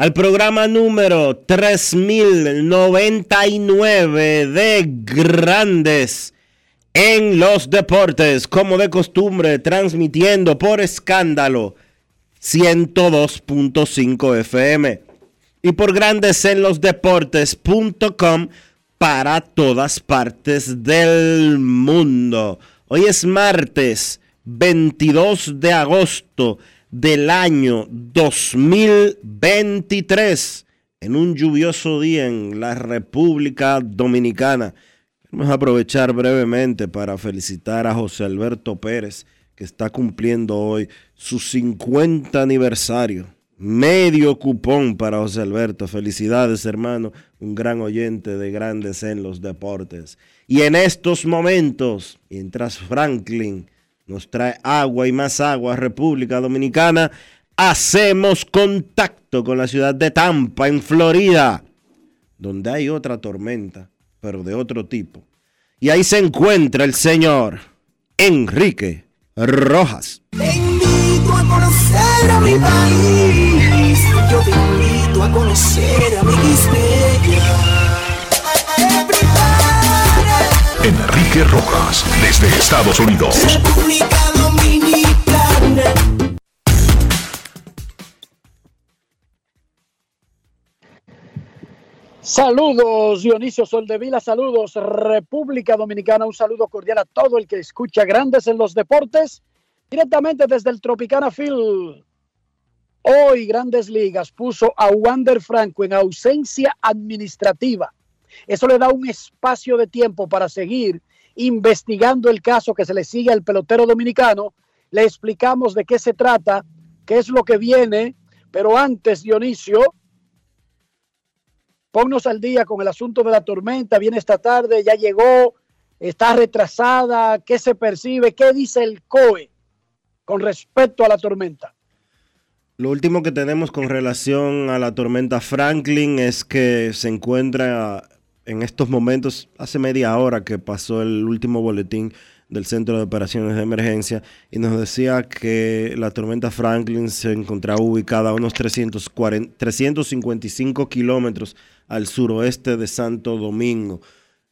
al programa número 3099 de Grandes en los Deportes, como de costumbre, transmitiendo por escándalo 102.5 FM y por Grandes en los Deportes.com para todas partes del mundo. Hoy es martes 22 de agosto del año 2023, en un lluvioso día en la República Dominicana. Vamos a aprovechar brevemente para felicitar a José Alberto Pérez, que está cumpliendo hoy su 50 aniversario. Medio cupón para José Alberto. Felicidades, hermano. Un gran oyente de grandes en los deportes. Y en estos momentos, mientras Franklin nos trae agua y más agua República Dominicana, hacemos contacto con la ciudad de Tampa, en Florida, donde hay otra tormenta, pero de otro tipo. Y ahí se encuentra el señor Enrique Rojas. Te invito a conocer a mi país. Yo te invito a conocer a mi Enrique Rojas, desde Estados Unidos. República Dominicana. Saludos Dionisio Soldevila, saludos República Dominicana, un saludo cordial a todo el que escucha Grandes en los Deportes, directamente desde el Tropicana Field. Hoy Grandes Ligas puso a Wander Franco en ausencia administrativa. Eso le da un espacio de tiempo para seguir investigando el caso que se le sigue al pelotero dominicano. Le explicamos de qué se trata, qué es lo que viene, pero antes, Dionisio, ponnos al día con el asunto de la tormenta. Viene esta tarde, ya llegó, está retrasada, qué se percibe, qué dice el COE con respecto a la tormenta. Lo último que tenemos con relación a la tormenta Franklin es que se encuentra en estos momentos, hace media hora que pasó el último boletín del Centro de Operaciones de Emergencia y nos decía que la tormenta Franklin se encontraba ubicada a unos 340, 355 kilómetros al suroeste de Santo Domingo.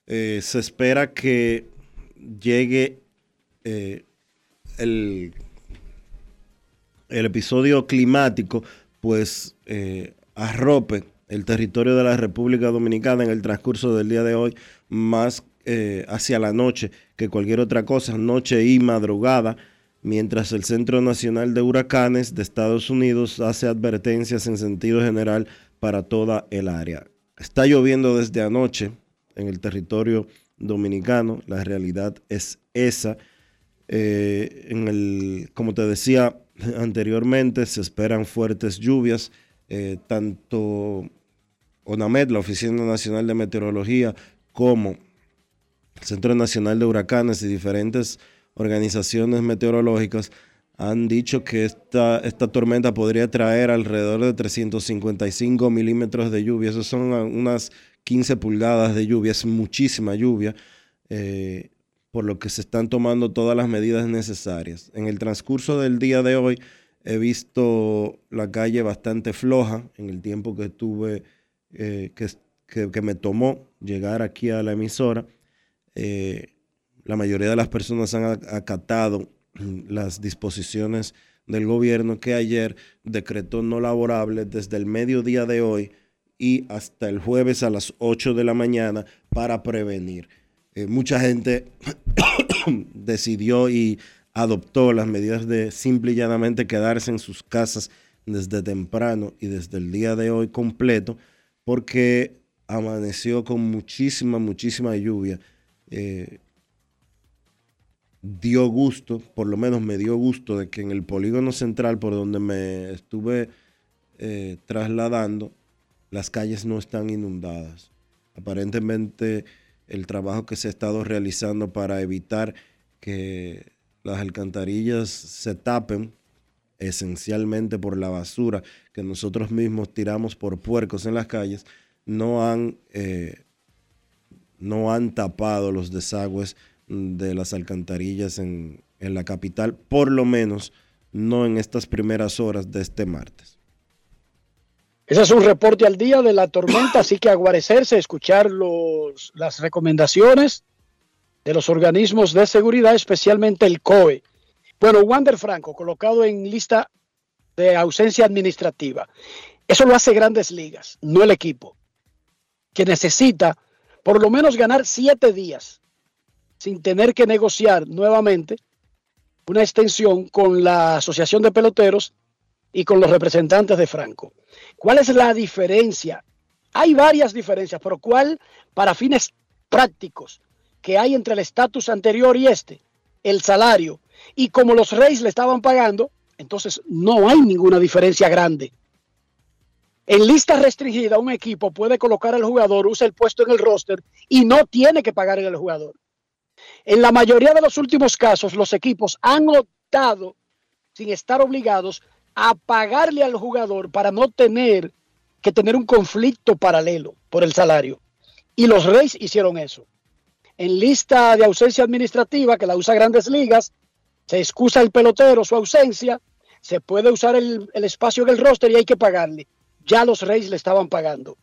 Eh, se espera que llegue eh, el, el episodio climático, pues eh, arrope el territorio de la República Dominicana en el transcurso del día de hoy, más eh, hacia la noche que cualquier otra cosa, noche y madrugada, mientras el Centro Nacional de Huracanes de Estados Unidos hace advertencias en sentido general para toda el área. Está lloviendo desde anoche en el territorio dominicano, la realidad es esa. Eh, en el, como te decía anteriormente, se esperan fuertes lluvias, eh, tanto ONAMED, la Oficina Nacional de Meteorología, como Centro Nacional de Huracanes y diferentes organizaciones meteorológicas han dicho que esta, esta tormenta podría traer alrededor de 355 milímetros de lluvia. Eso son unas 15 pulgadas de lluvia, es muchísima lluvia, eh, por lo que se están tomando todas las medidas necesarias. En el transcurso del día de hoy he visto la calle bastante floja en el tiempo que tuve, eh, que, me tomó llegar aquí a la emisora. Eh, la mayoría de las personas han acatado las disposiciones del gobierno que ayer decretó no laborable desde el mediodía de hoy y hasta el jueves a las 8 de la mañana para prevenir. Eh, mucha gente decidió y adoptó las medidas de simple y llanamente quedarse en sus casas desde temprano y desde el día de hoy completo porque amaneció con muchísima, muchísima lluvia. Eh, dio gusto, por lo menos me dio gusto de que en el polígono central por donde me estuve eh, trasladando, las calles no están inundadas. Aparentemente el trabajo que se ha estado realizando para evitar que las alcantarillas se tapen esencialmente por la basura que nosotros mismos tiramos por puercos en las calles, no han, eh, no han tapado los desagües de las alcantarillas en, la capital, por lo menos no en estas primeras horas de este martes. Ese es un reporte al día de la tormenta, así que aguarecerse, escuchar los, las recomendaciones de los organismos de seguridad, especialmente el COE. Bueno, Wander Franco, colocado en lista de ausencia administrativa. Eso lo hace grandes ligas, no el equipo, que necesita por lo menos ganar siete días sin tener que negociar nuevamente una extensión con la Asociación de Peloteros y con los representantes de Franco. ¿Cuál es la diferencia? Hay varias diferencias, pero ¿cuál para fines prácticos que hay entre el estatus anterior y este? El salario. Y como los Reyes le estaban pagando, entonces no hay ninguna diferencia grande. En lista restringida, un equipo puede colocar al jugador, usa el puesto en el roster y no tiene que pagar el jugador. En la mayoría de los últimos casos, los equipos han optado, sin estar obligados, a pagarle al jugador para no tener que tener un conflicto paralelo por el salario. Y los Reyes hicieron eso. En lista de ausencia administrativa, que la usa Grandes Ligas, se excusa el pelotero su ausencia, se puede usar el, el espacio del roster y hay que pagarle. Ya los Reyes le estaban pagando.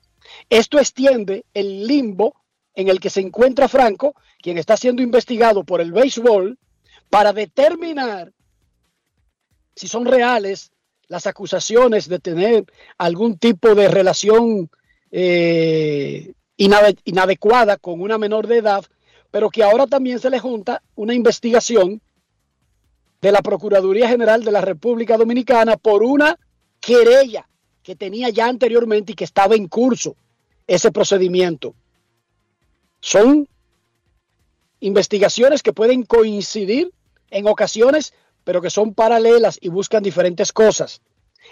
Esto extiende el limbo en el que se encuentra Franco, quien está siendo investigado por el béisbol, para determinar si son reales las acusaciones de tener algún tipo de relación eh, inadecuada con una menor de edad, pero que ahora también se le junta una investigación de la Procuraduría General de la República Dominicana por una querella que tenía ya anteriormente y que estaba en curso ese procedimiento. Son investigaciones que pueden coincidir en ocasiones, pero que son paralelas y buscan diferentes cosas.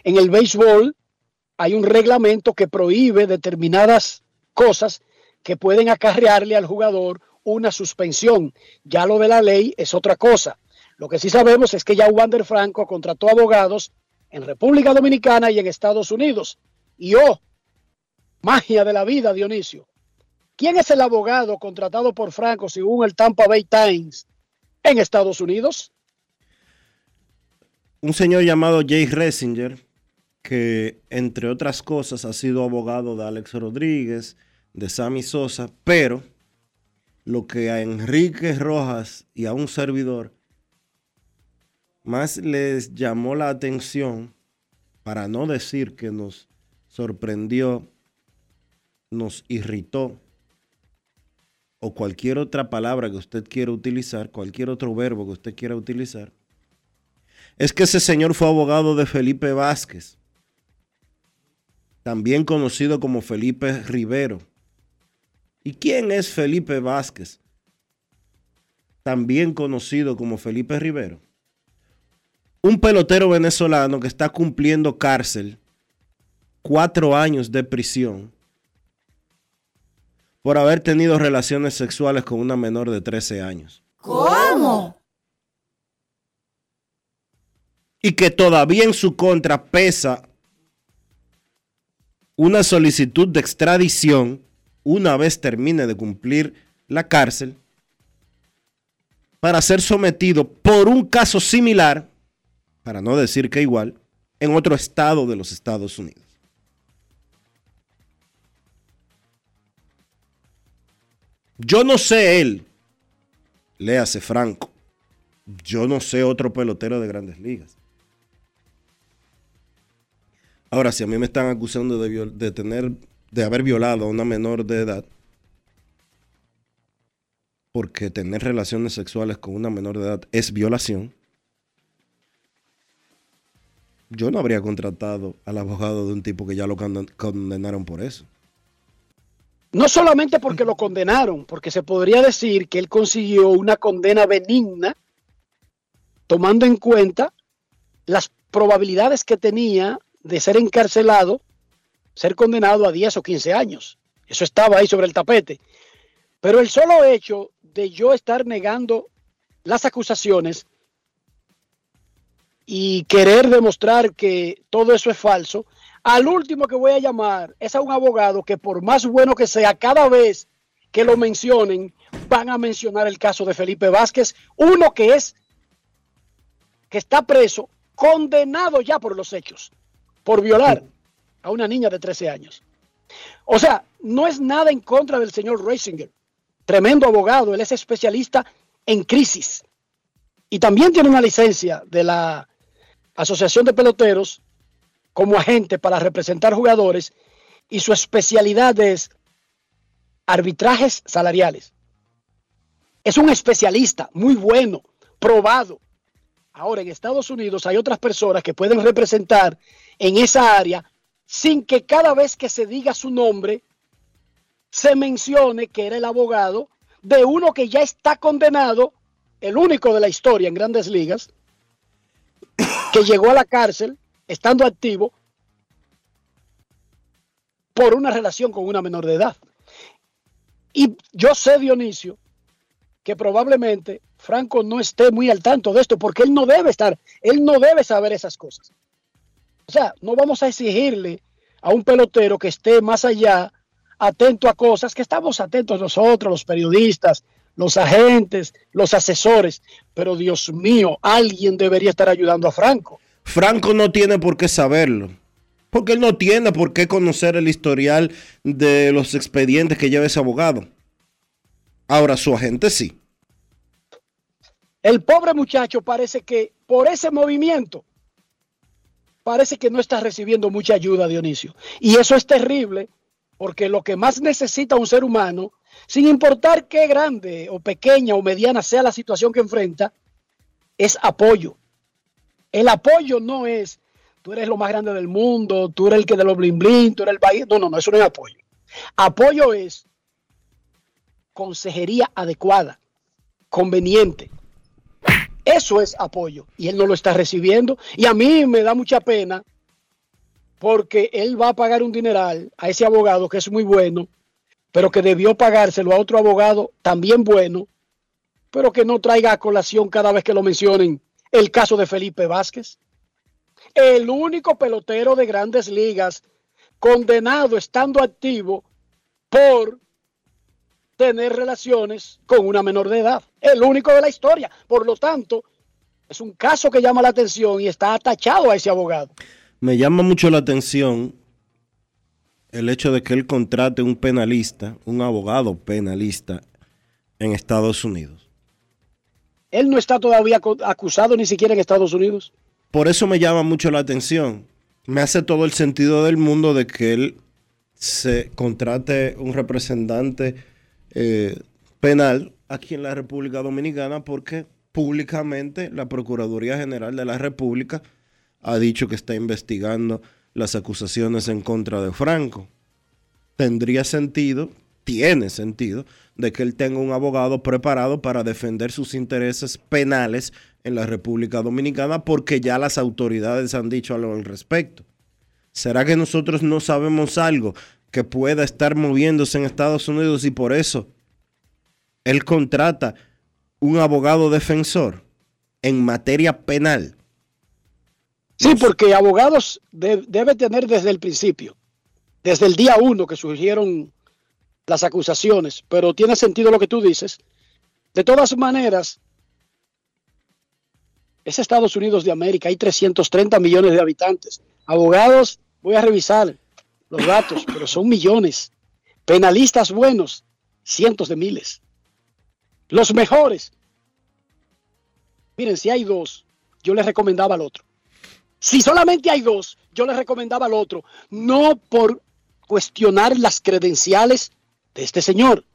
En el béisbol hay un reglamento que prohíbe determinadas cosas que pueden acarrearle al jugador una suspensión. Ya lo de la ley es otra cosa. Lo que sí sabemos es que ya Wander Franco contrató abogados en República Dominicana y en Estados Unidos. Y oh, magia de la vida, Dionisio. ¿Quién es el abogado contratado por Franco según el Tampa Bay Times en Estados Unidos? Un señor llamado Jay Ressinger, que entre otras cosas ha sido abogado de Alex Rodríguez, de Sammy Sosa, pero lo que a Enrique Rojas y a un servidor más les llamó la atención, para no decir que nos sorprendió, nos irritó, o cualquier otra palabra que usted quiera utilizar, cualquier otro verbo que usted quiera utilizar, es que ese señor fue abogado de Felipe Vázquez, también conocido como Felipe Rivero. ¿Y quién es Felipe Vázquez? También conocido como Felipe Rivero. Un pelotero venezolano que está cumpliendo cárcel, cuatro años de prisión por haber tenido relaciones sexuales con una menor de 13 años. ¿Cómo? y que todavía en su contra pesa una solicitud de extradición una vez termine de cumplir la cárcel para ser sometido por un caso similar, para no decir que igual, en otro estado de los Estados Unidos. Yo no sé él, léase Franco, yo no sé otro pelotero de grandes ligas. Ahora, si a mí me están acusando de, de tener, de haber violado a una menor de edad, porque tener relaciones sexuales con una menor de edad es violación, yo no habría contratado al abogado de un tipo que ya lo condenaron por eso. No solamente porque lo condenaron, porque se podría decir que él consiguió una condena benigna, tomando en cuenta las probabilidades que tenía de ser encarcelado, ser condenado a 10 o 15 años. Eso estaba ahí sobre el tapete. Pero el solo hecho de yo estar negando las acusaciones y querer demostrar que todo eso es falso, al último que voy a llamar es a un abogado que por más bueno que sea, cada vez que lo mencionen, van a mencionar el caso de Felipe Vázquez, uno que es, que está preso, condenado ya por los hechos, por violar a una niña de 13 años. O sea, no es nada en contra del señor Reisinger, tremendo abogado, él es especialista en crisis y también tiene una licencia de la Asociación de Peloteros como agente para representar jugadores y su especialidad es arbitrajes salariales. Es un especialista muy bueno, probado. Ahora en Estados Unidos hay otras personas que pueden representar en esa área sin que cada vez que se diga su nombre se mencione que era el abogado de uno que ya está condenado, el único de la historia en grandes ligas, que llegó a la cárcel estando activo por una relación con una menor de edad. Y yo sé, Dionisio, que probablemente Franco no esté muy al tanto de esto, porque él no debe estar, él no debe saber esas cosas. O sea, no vamos a exigirle a un pelotero que esté más allá, atento a cosas que estamos atentos nosotros, los periodistas, los agentes, los asesores, pero Dios mío, alguien debería estar ayudando a Franco. Franco no tiene por qué saberlo. Porque él no tiene por qué conocer el historial de los expedientes que lleva ese abogado. Ahora su agente sí. El pobre muchacho parece que por ese movimiento, parece que no está recibiendo mucha ayuda, Dionisio. Y eso es terrible, porque lo que más necesita un ser humano, sin importar qué grande o pequeña o mediana sea la situación que enfrenta, es apoyo. El apoyo no es, tú eres lo más grande del mundo, tú eres el que de los blin blin, tú eres el país. No, no, no, eso no es apoyo. Apoyo es consejería adecuada, conveniente. Eso es apoyo y él no lo está recibiendo. Y a mí me da mucha pena porque él va a pagar un dineral a ese abogado que es muy bueno, pero que debió pagárselo a otro abogado también bueno, pero que no traiga a colación cada vez que lo mencionen el caso de Felipe Vázquez, el único pelotero de grandes ligas condenado estando activo por tener relaciones con una menor de edad. El único de la historia. Por lo tanto, es un caso que llama la atención y está atachado a ese abogado. Me llama mucho la atención el hecho de que él contrate un penalista, un abogado penalista en Estados Unidos. Él no está todavía acusado ni siquiera en Estados Unidos. Por eso me llama mucho la atención. Me hace todo el sentido del mundo de que él se contrate un representante eh, penal aquí en la República Dominicana porque públicamente la Procuraduría General de la República ha dicho que está investigando las acusaciones en contra de Franco. Tendría sentido, tiene sentido, de que él tenga un abogado preparado para defender sus intereses penales en la República Dominicana porque ya las autoridades han dicho algo al respecto. ¿Será que nosotros no sabemos algo que pueda estar moviéndose en Estados Unidos y por eso él contrata un abogado defensor en materia penal? Sí, porque abogados de- debe tener desde el principio, desde el día uno que surgieron las acusaciones, pero tiene sentido lo que tú dices. De todas maneras, es Estados Unidos de América, hay 330 millones de habitantes. Abogados, voy a revisar los datos, pero son millones. Penalistas buenos, cientos de miles. Los mejores. Miren, si hay dos, yo les recomendaba al otro. Si solamente hay dos, yo les recomendaba al otro. No por cuestionar las credenciales de este señor,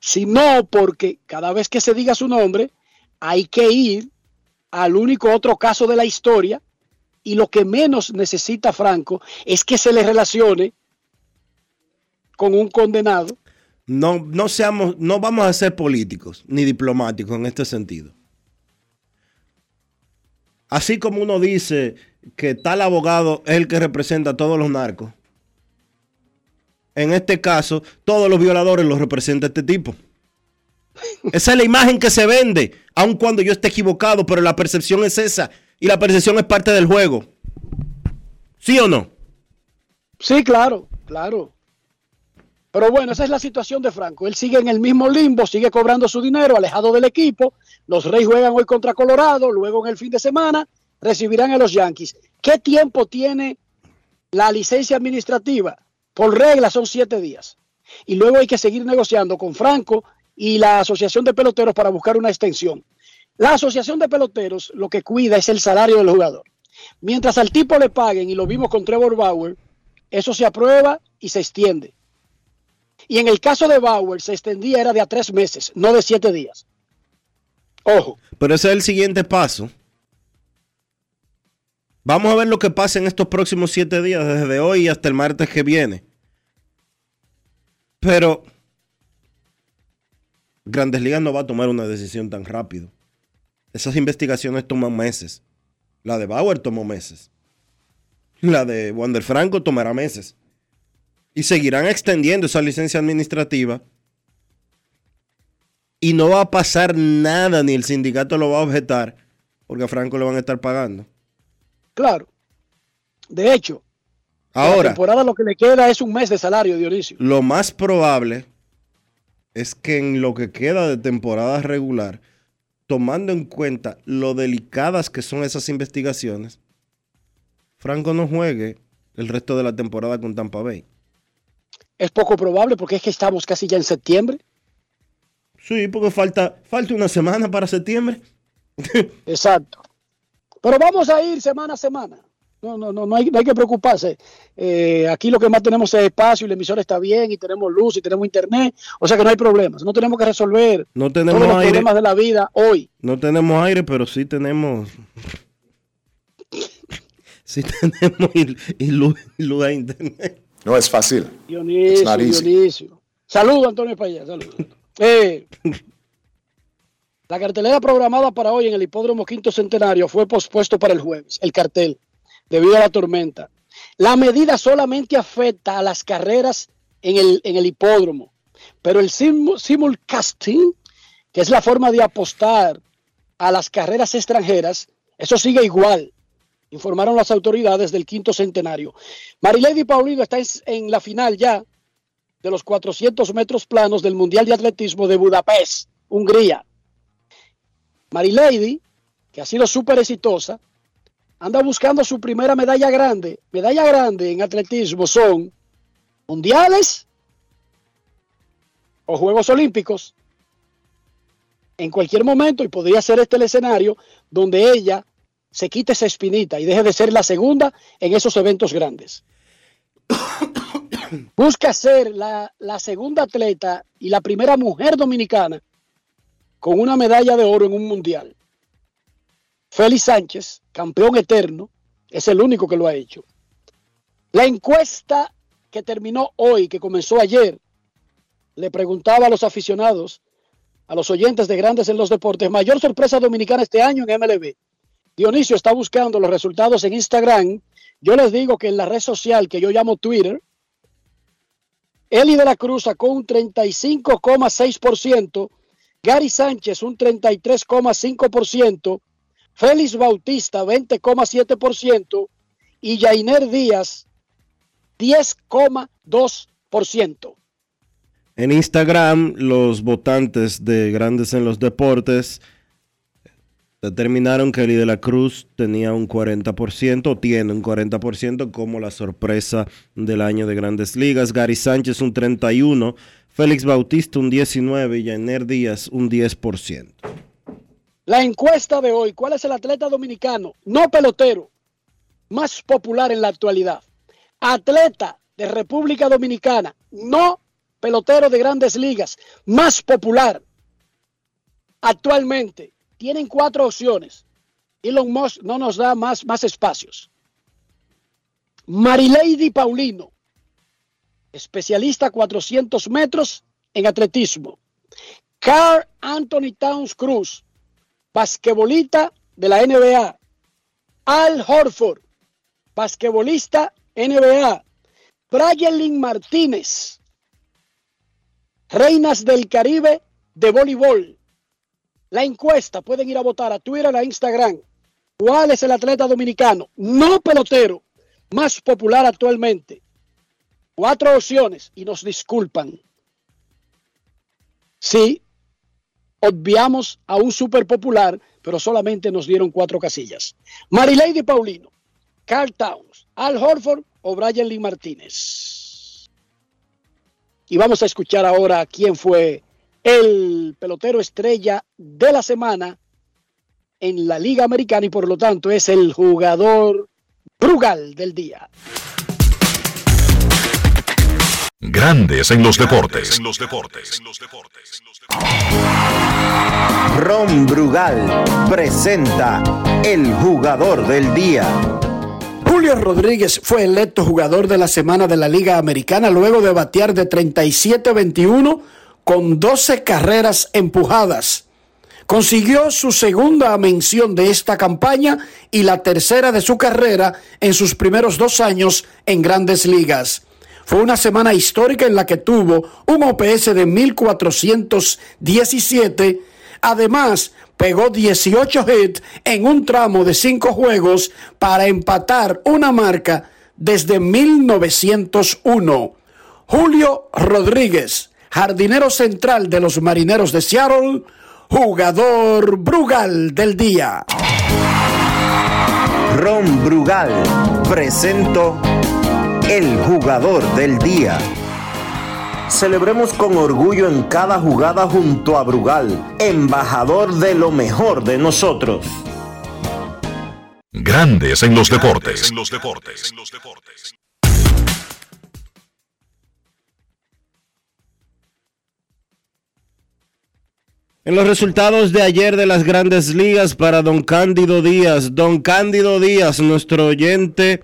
sino porque cada vez que se diga su nombre, hay que ir al único otro caso de la historia y lo que menos necesita Franco es que se le relacione con un condenado. No, no seamos, no vamos a ser políticos ni diplomáticos en este sentido. Así como uno dice que tal abogado es el que representa a todos los narcos, en este caso, todos los violadores los representa este tipo. Esa es la imagen que se vende, aun cuando yo esté equivocado, pero la percepción es esa. Y la percepción es parte del juego. ¿Sí o no? Sí, claro, claro. Pero bueno, esa es la situación de Franco. Él sigue en el mismo limbo, sigue cobrando su dinero, alejado del equipo. Los Reyes juegan hoy contra Colorado, luego en el fin de semana recibirán a los Yankees. ¿Qué tiempo tiene la licencia administrativa? Por regla son siete días. Y luego hay que seguir negociando con Franco y la Asociación de Peloteros para buscar una extensión. La Asociación de Peloteros lo que cuida es el salario del jugador. Mientras al tipo le paguen, y lo vimos con Trevor Bauer, eso se aprueba y se extiende. Y en el caso de Bauer se extendía, era de a tres meses, no de siete días. Ojo, Pero ese es el siguiente paso. Vamos a ver lo que pasa en estos próximos siete días, desde hoy hasta el martes que viene. Pero Grandes Ligas no va a tomar una decisión tan rápido. Esas investigaciones toman meses. La de Bauer tomó meses. La de Wander Franco tomará meses. Y seguirán extendiendo esa licencia administrativa. Y no va a pasar nada, ni el sindicato lo va a objetar, porque a Franco le van a estar pagando. Claro. De hecho, la Ahora, temporada lo que le queda es un mes de salario, Dionisio. lo más probable es que en lo que queda de temporada regular, tomando en cuenta lo delicadas que son esas investigaciones, Franco no juegue el resto de la temporada con Tampa Bay. Es poco probable porque es que estamos casi ya en septiembre. Sí, porque falta, falta una semana para septiembre. Exacto. Pero vamos a ir semana a semana. No, no, no, no hay, no hay que preocuparse. Eh, aquí lo que más tenemos es espacio y la emisora está bien y tenemos luz y tenemos internet. O sea que no hay problemas. No tenemos que resolver No todos tenemos los aire, problemas de la vida hoy. no tenemos aire, pero sí tenemos, sí tenemos y, y luz, y luz a internet. No es fácil. Dionisio. Dionisio. Saludos, Antonio Payá. Saludos. Eh, la cartelera programada para hoy en el Hipódromo Quinto Centenario fue pospuesto para el jueves, el cartel, debido a la tormenta. La medida solamente afecta a las carreras en el, en el hipódromo, pero el simu- simulcasting, que es la forma de apostar a las carreras extranjeras, eso sigue igual, informaron las autoridades del Quinto Centenario. Marilady Paulino está en la final ya de los 400 metros planos del Mundial de Atletismo de Budapest, Hungría. Marilady, que ha sido súper exitosa, anda buscando su primera medalla grande. Medalla grande en atletismo son mundiales o Juegos Olímpicos. En cualquier momento, y podría ser este el escenario donde ella se quite esa espinita y deje de ser la segunda en esos eventos grandes. Busca ser la, la segunda atleta y la primera mujer dominicana con una medalla de oro en un mundial. Félix Sánchez, campeón eterno, es el único que lo ha hecho. La encuesta que terminó hoy, que comenzó ayer, le preguntaba a los aficionados, a los oyentes de Grandes en los Deportes, mayor sorpresa dominicana este año en MLB. Dionisio está buscando los resultados en Instagram. Yo les digo que en la red social que yo llamo Twitter, Eli de la Cruz sacó un 35,6%, Gary Sánchez un 33,5%, Félix Bautista 20,7% y Jainer Díaz 10,2%. En Instagram, los votantes de Grandes en los Deportes determinaron que Eli de la Cruz tenía un 40%, o tiene un 40% como la sorpresa del año de Grandes Ligas. Gary Sánchez un 31%, Félix Bautista un 19% y Jainer Díaz un 10%. La encuesta de hoy, ¿cuál es el atleta dominicano, no pelotero, más popular en la actualidad? Atleta de República Dominicana, no pelotero de grandes ligas, más popular actualmente. Tienen cuatro opciones. Elon Musk no nos da más, más espacios. Marilady Paulino, especialista 400 metros en atletismo. Carl Anthony Towns Cruz, basquetbolista de la NBA. Al Horford, basquetbolista NBA. Brian Martínez, Reinas del Caribe de voleibol. La encuesta, pueden ir a votar a Twitter, a Instagram. ¿Cuál es el atleta dominicano, no pelotero, más popular actualmente? Cuatro opciones y nos disculpan. Sí, obviamos a un super popular, pero solamente nos dieron cuatro casillas. Marilady Paulino, Carl Towns, Al Horford o Brian Lee Martínez. Y vamos a escuchar ahora quién fue el pelotero estrella de la semana en la Liga Americana y por lo tanto es el jugador Brugal del día. Grandes en los deportes. Ron Brugal presenta el jugador del día. Julio Rodríguez fue electo jugador de la semana de la Liga Americana luego de batear de 37-21 con 12 carreras empujadas. Consiguió su segunda mención de esta campaña y la tercera de su carrera en sus primeros dos años en grandes ligas. Fue una semana histórica en la que tuvo un OPS de 1417. Además, pegó 18 hits en un tramo de 5 juegos para empatar una marca desde 1901. Julio Rodríguez, jardinero central de los Marineros de Seattle, jugador Brugal del día. Ron Brugal presento el jugador del día. Celebremos con orgullo en cada jugada junto a Brugal, embajador de lo mejor de nosotros. Grandes en los deportes. En los resultados de ayer de las grandes ligas para don Cándido Díaz, don Cándido Díaz, nuestro oyente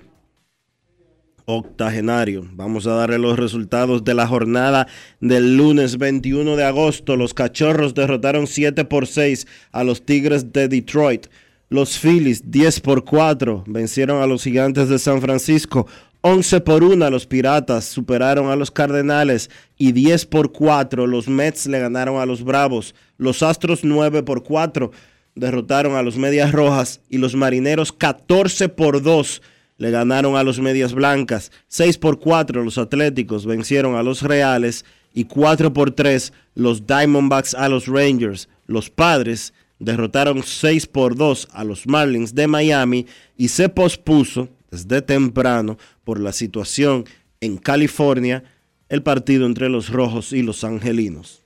octogenario. Vamos a darle los resultados de la jornada del lunes 21 de agosto. Los Cachorros derrotaron 7 por 6 a los Tigres de Detroit. Los Phillies 10 por 4 vencieron a los Gigantes de San Francisco. 11 por 1 los Piratas superaron a los Cardenales y 10 por 4 los Mets le ganaron a los Bravos. Los Astros 9 por 4 derrotaron a los Medias Rojas y los Marineros 14 por 2 le ganaron a los Medias Blancas. 6 por 4 los Atléticos vencieron a los Reales y 4 por 3 los Diamondbacks a los Rangers. Los Padres derrotaron 6 por 2 a los Marlins de Miami y se pospuso desde temprano por la situación en California el partido entre los Rojos y los Angelinos.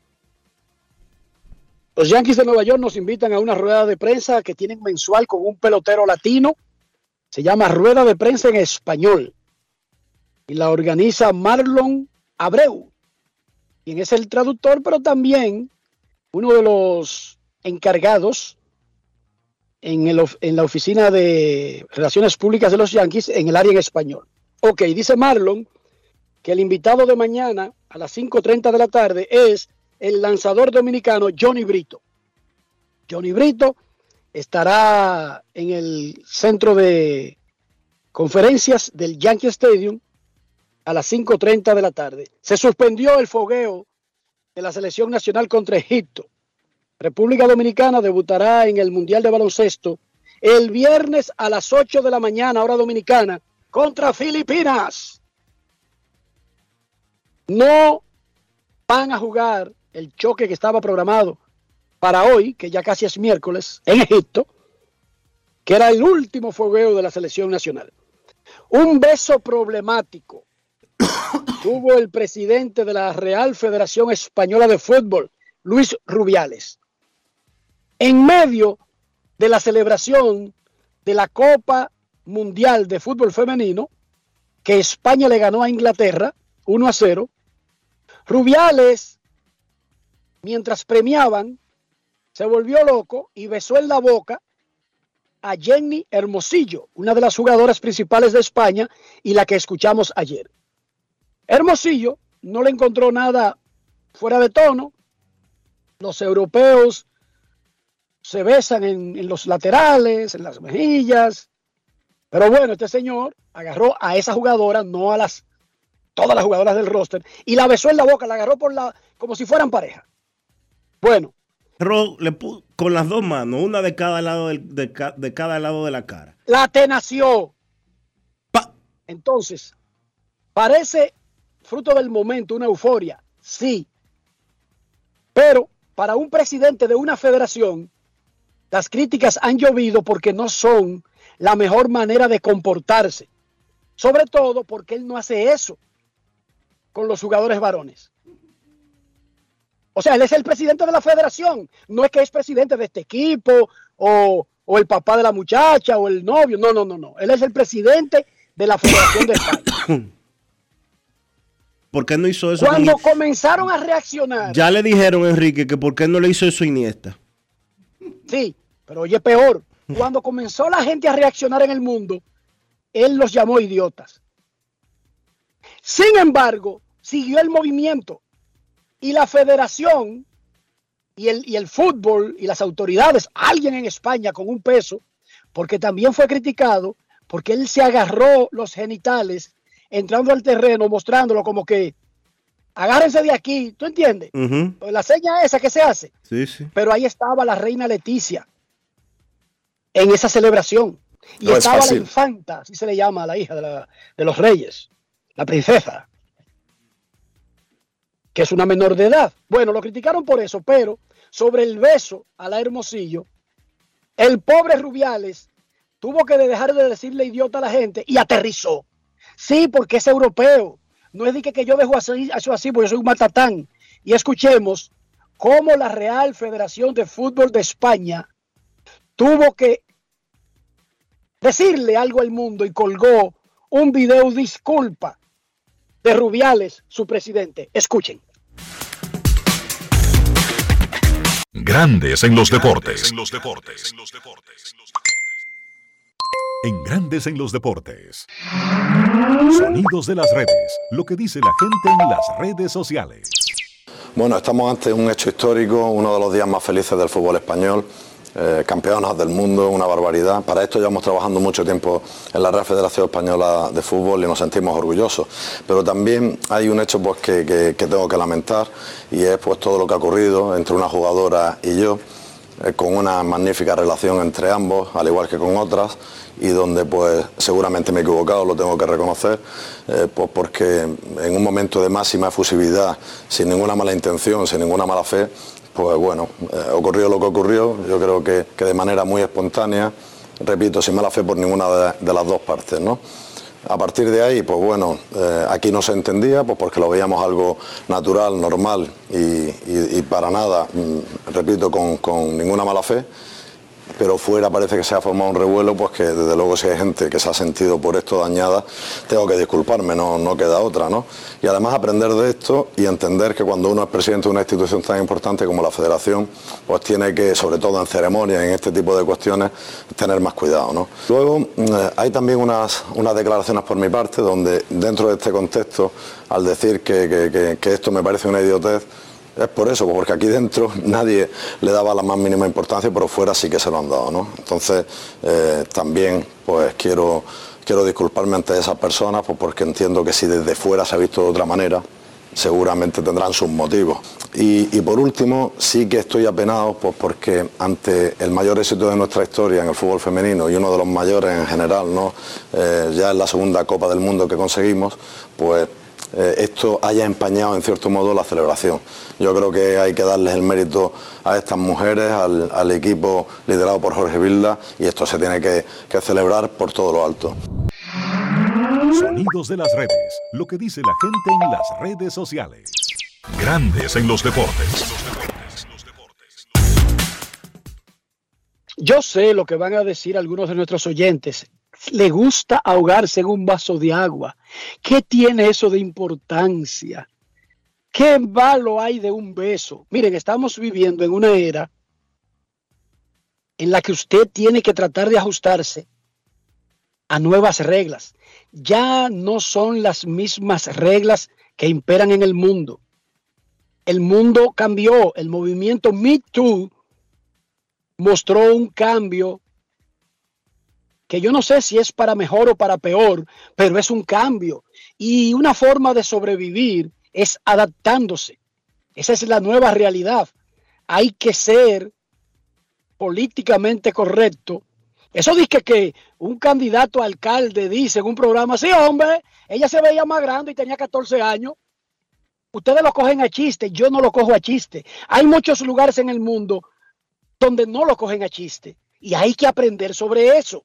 Los Yankees de Nueva York nos invitan a una rueda de prensa que tienen mensual con un pelotero latino se llama Rueda de Prensa en Español y la organiza Marlon Abreu, quien es el traductor, pero también uno de los encargados en, en la oficina de Relaciones Públicas de los Yankees en el área en español. Ok, dice Marlon que el invitado de mañana a las 5.30 de la tarde es el lanzador dominicano Johnny Brito. Johnny Brito estará en el centro de conferencias del Yankee Stadium a las 5.30 de la tarde. Se suspendió el fogueo de la selección nacional contra Egipto. República Dominicana debutará en el Mundial de Baloncesto el viernes a las 8 de la mañana, hora dominicana, contra Filipinas. No van a jugar el choque que estaba programado para hoy, que ya casi es miércoles, en Egipto, que era el último fogueo de la selección nacional. Un beso problemático tuvo el presidente de la Real Federación Española de Fútbol, Luis Rubiales, en medio de la celebración de la Copa Mundial de Fútbol Femenino, que España le ganó a Inglaterra 1 a 0. Rubiales, mientras premiaban, se volvió loco y besó en la boca a Jenny Hermosillo, una de las jugadoras principales de España y la que escuchamos ayer. Hermosillo no le encontró nada fuera de tono. Los europeos se besan en, los laterales, en las mejillas. Pero bueno, este señor agarró a esa jugadora, no a las todas las jugadoras del roster, y la besó en la boca, la agarró por la, como si fueran pareja. Bueno. Ro, le puso con las dos manos, una de cada lado del, de, de, cada lado de la cara. La tenació. Pa. Entonces, parece fruto del momento, una euforia, sí. Pero para un presidente de una federación, las críticas han llovido porque no son la mejor manera de comportarse. Sobre todo porque él no hace eso con los jugadores varones. O sea, él es el presidente de la federación. No es que es presidente de este equipo o, o, el papá de la muchacha o el novio. No, no, no, no. Él es el presidente de la Federación de España. ¿Por qué no hizo eso? Cuando con... comenzaron a reaccionar. Ya le dijeron, Enrique, que por qué no le hizo eso Iniesta. Sí, pero oye, peor. Cuando comenzó la gente a reaccionar en el mundo, él los llamó idiotas. Sin embargo, siguió el movimiento y la federación y el, y el fútbol y las autoridades, alguien en España con un peso, porque también fue criticado, porque él se agarró los genitales entrando al terreno, mostrándolo como que agárrense de aquí, ¿tú entiendes? Uh -huh. La seña esa que se hace. Sí, sí. Pero ahí estaba la reina Leticia en esa celebración. Y no estaba la infanta, así se le llama a la hija de, la, de los reyes, la princesa, que es una menor de edad. Bueno, lo criticaron por eso, pero sobre el beso a la Hermosillo, el pobre Rubiales tuvo que dejar de decirle idiota a la gente y aterrizó. Sí, porque es europeo. No es de que, yo dejo así, eso así, porque yo soy un matatán. Y escuchemos cómo la Real Federación de Fútbol de España tuvo que decirle algo al mundo y colgó un video disculpa de Rubiales, su presidente. Escuchen. Grandes en los deportes. En los deportes. En Grandes en los deportes. Sonidos de las redes. Lo que dice la gente en las redes sociales. Bueno, estamos ante un hecho histórico, uno de los días más felices del fútbol español. Eh, campeonas del mundo, una barbaridad. Para esto llevamos trabajando mucho tiempo en la Real Federación Española de Fútbol y nos sentimos orgullosos. Pero también hay un hecho pues, que, que, tengo que lamentar y es pues, todo lo que ha ocurrido entre una jugadora y yo eh, con una magnífica relación entre ambos, al igual que con otras, y donde pues seguramente me he equivocado, lo tengo que reconocer, eh, pues porque en un momento de máxima efusividad, sin ninguna mala intención, sin ninguna mala fe, pues bueno, eh, ocurrió lo que ocurrió, yo creo que, que, de manera muy espontánea, repito, sin mala fe por ninguna de, las dos partes, ¿no? A partir de ahí, pues bueno, eh, aquí no se entendía, pues porque lo veíamos algo natural, normal y, y, y para nada, mm, repito, con, con, ninguna mala fe. Pero fuera parece que se ha formado un revuelo, pues que desde luego si hay gente que se ha sentido por esto dañada, tengo que disculparme, no, no queda otra, ¿no? Y además aprender de esto y entender que cuando uno es presidente de una institución tan importante como la Federación, pues tiene que, sobre todo en ceremonias, en este tipo de cuestiones, tener más cuidado, ¿no? Luego eh, hay también unas, unas declaraciones por mi parte donde dentro de este contexto, al decir que, que, esto me parece una idiotez, es por eso, porque aquí dentro nadie le daba la más mínima importancia, pero fuera sí que se lo han dado, ¿no? Entonces, eh, también, pues quiero, quiero disculparme ante esas personas, pues porque entiendo que si desde fuera se ha visto de otra manera, seguramente tendrán sus motivos. Y, por último, sí que estoy apenado pues, porque ante el mayor éxito de nuestra historia en el fútbol femenino y uno de los mayores en general, ¿no? Eh, ya es la segunda Copa del Mundo que conseguimos, pues eh, esto haya empañado en cierto modo la celebración. Yo creo que hay que darles el mérito a estas mujeres, al, equipo liderado por Jorge Vilda y esto se tiene que, que celebrar por todo lo alto. Sonidos de las redes, lo que dice la gente en las redes sociales. Grandes en los deportes. Yo sé lo que van a decir algunos de nuestros oyentes le gusta ahogarse en un vaso de agua. ¿Qué tiene eso de importancia? ¿Qué malo hay de un beso? Miren, estamos viviendo en una era en la que usted tiene que tratar de ajustarse a nuevas reglas. Ya no son las mismas reglas que imperan en el mundo. El mundo cambió. El movimiento Me Too mostró un cambio que yo no sé si es para mejor o para peor, pero es un cambio. Y una forma de sobrevivir es adaptándose. Esa es la nueva realidad. Hay que ser políticamente correcto. Eso dice que un candidato a alcalde dice en un programa, sí, hombre, ella se veía más grande y tenía 14 años. Ustedes lo cogen a chiste, yo no lo cojo a chiste. Hay muchos lugares en el mundo donde no lo cogen a chiste y hay que aprender sobre eso.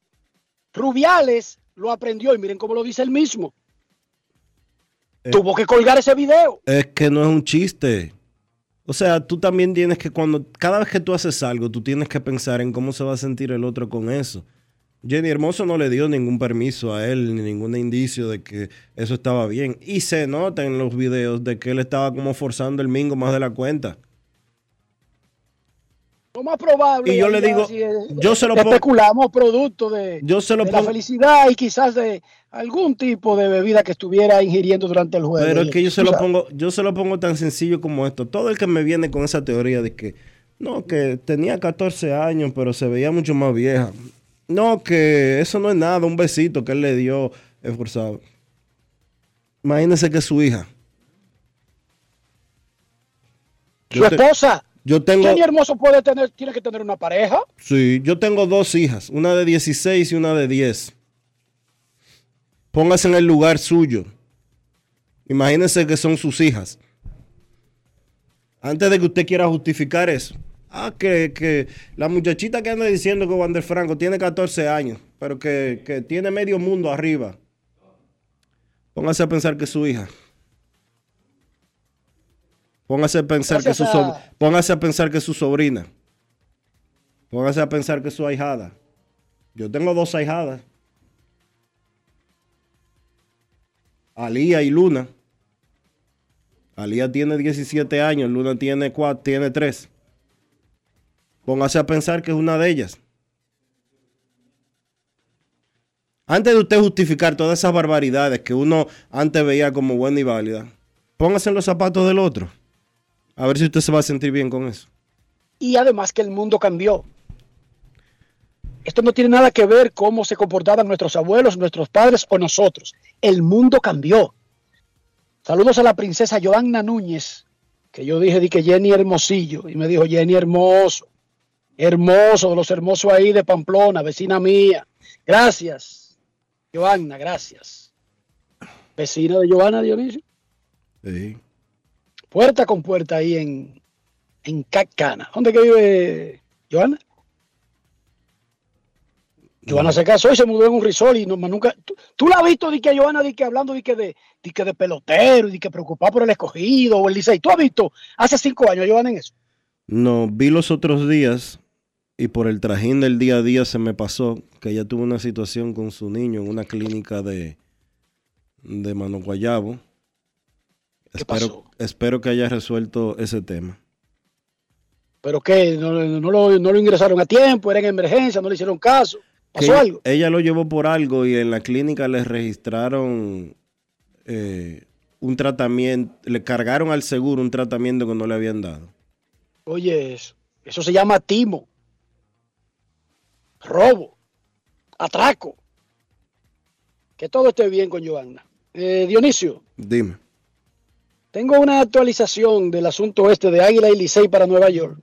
Rubiales lo aprendió y miren cómo lo dice él mismo. Eh, Tuvo que colgar ese video. Es que no es un chiste. O sea, tú también tienes que cuando cada vez que tú haces algo, tú tienes que pensar en cómo se va a sentir el otro con eso. Jenny Hermoso no le dio ningún permiso a él ni ningún indicio de que eso estaba bien. Y se nota en los videos de que él estaba como forzando el mingo más de la cuenta. Lo más probable. Y yo le digo, yo se lo especulamos producto de, la felicidad y quizás de algún tipo de bebida que estuviera ingiriendo durante el juego. Pero es que yo se lo pongo, yo se lo pongo tan sencillo como esto. Todo el que me viene con esa teoría de que no, que tenía 14 años, pero se veía mucho más vieja. No, que eso no es nada, un besito que él le dio esforzado. Imagínese que su hija. Su esposa. Yo tengo. Jenny Hermoso puede tener, tiene que tener una pareja. Sí, yo tengo dos hijas, una de 16 y una de 10. Póngase en el lugar suyo. Imagínense que son sus hijas. Antes de que usted quiera justificar eso. Ah, que, la muchachita que anda diciendo que Wander Franco tiene 14 años, pero que, que tiene medio mundo arriba. Póngase a pensar que es su hija. Póngase a pensar, que su, póngase a pensar que su sobrina. Póngase a pensar que es su ahijada. Yo tengo dos ahijadas. Alía y Luna. Alía tiene 17 años, Luna tiene, 4, tiene 3. Póngase a pensar que es una de ellas. Antes de usted justificar todas esas barbaridades que uno antes veía como buena y válida, póngase en los zapatos del otro. A ver si usted se va a sentir bien con eso. Y además que el mundo cambió. Esto no tiene nada que ver cómo se comportaban nuestros abuelos, nuestros padres o nosotros. El mundo cambió. Saludos a la princesa Joanna Núñez, que yo dije di que Jenny Hermosillo, y me dijo Jenny Hermoso, hermoso, de los hermosos ahí de Pamplona, vecina mía. Gracias, Joanna, gracias. Vecina de Joanna Dionisio. Sí puerta con puerta ahí en, en Cacana. ¿Dónde que vive Joana? Joana se casó y se mudó en un risol y no, nunca. ¿Tú, la has visto de que Joana di que hablando de que de, que de pelotero y de que preocupado por el escogido o el Licey? ¿Tú has visto hace cinco años a Joana en eso? No, vi los otros días y por el trajín del día a día se me pasó que ella tuvo una situación con su niño en una clínica de, de Mano Guayabo espero, espero que haya resuelto ese tema. ¿Pero qué? ¿No, lo, ingresaron a tiempo? ¿Era en emergencia? ¿No le hicieron caso? ¿Pasó algo? Ella lo llevó por algo y en la clínica le registraron eh, un tratamiento, le cargaron al seguro un tratamiento que no le habían dado. Oye, eso, eso se llama timo, robo, atraco. Que todo esté bien con Joanna. Eh, Dionisio. Dime. Tengo una actualización del asunto este de Águila y Licey para Nueva York.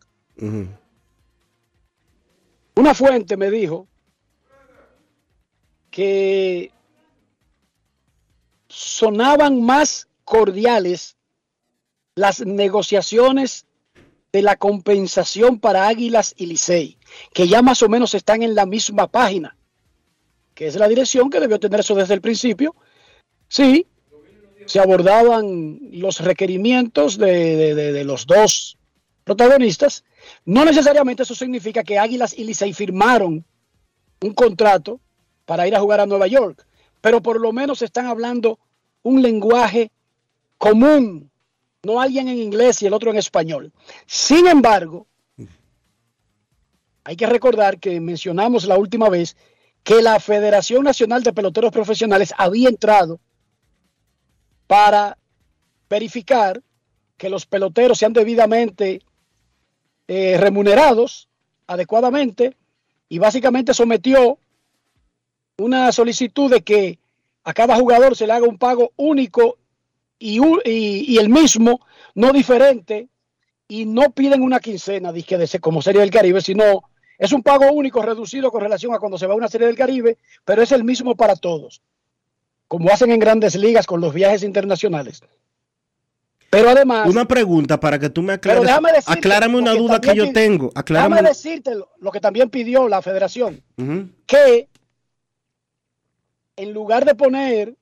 Una fuente me dijo que sonaban más cordiales las negociaciones de la compensación para Águilas y Licey, que ya más o menos están en la misma página, que es la dirección que debió tener eso desde el principio. Sí, se abordaban los requerimientos de, de- los dos protagonistas. No necesariamente eso significa que Águilas y Licey firmaron un contrato para ir a jugar a Nueva York, pero por lo menos están hablando un lenguaje común, no alguien en inglés y el otro en español. Sin embargo, hay que recordar que mencionamos la última vez que la Federación Nacional de Peloteros Profesionales había entrado para verificar que los peloteros sean debidamente eh, remunerados adecuadamente y básicamente sometió una solicitud de que a cada jugador se le haga un pago único y, el mismo, no diferente, y no piden una quincena, dizque de como Serie del Caribe, sino es un pago único reducido con relación a cuando se va a una Serie del Caribe, pero es el mismo para todos, como hacen en grandes ligas con los viajes internacionales. Pero además, Una pregunta para que tú me pero aclares. déjame decirte, Aclárame una duda que yo tengo. Aclárame. déjame decirte lo, que también pidió la federación, Ujú. que en lugar de poner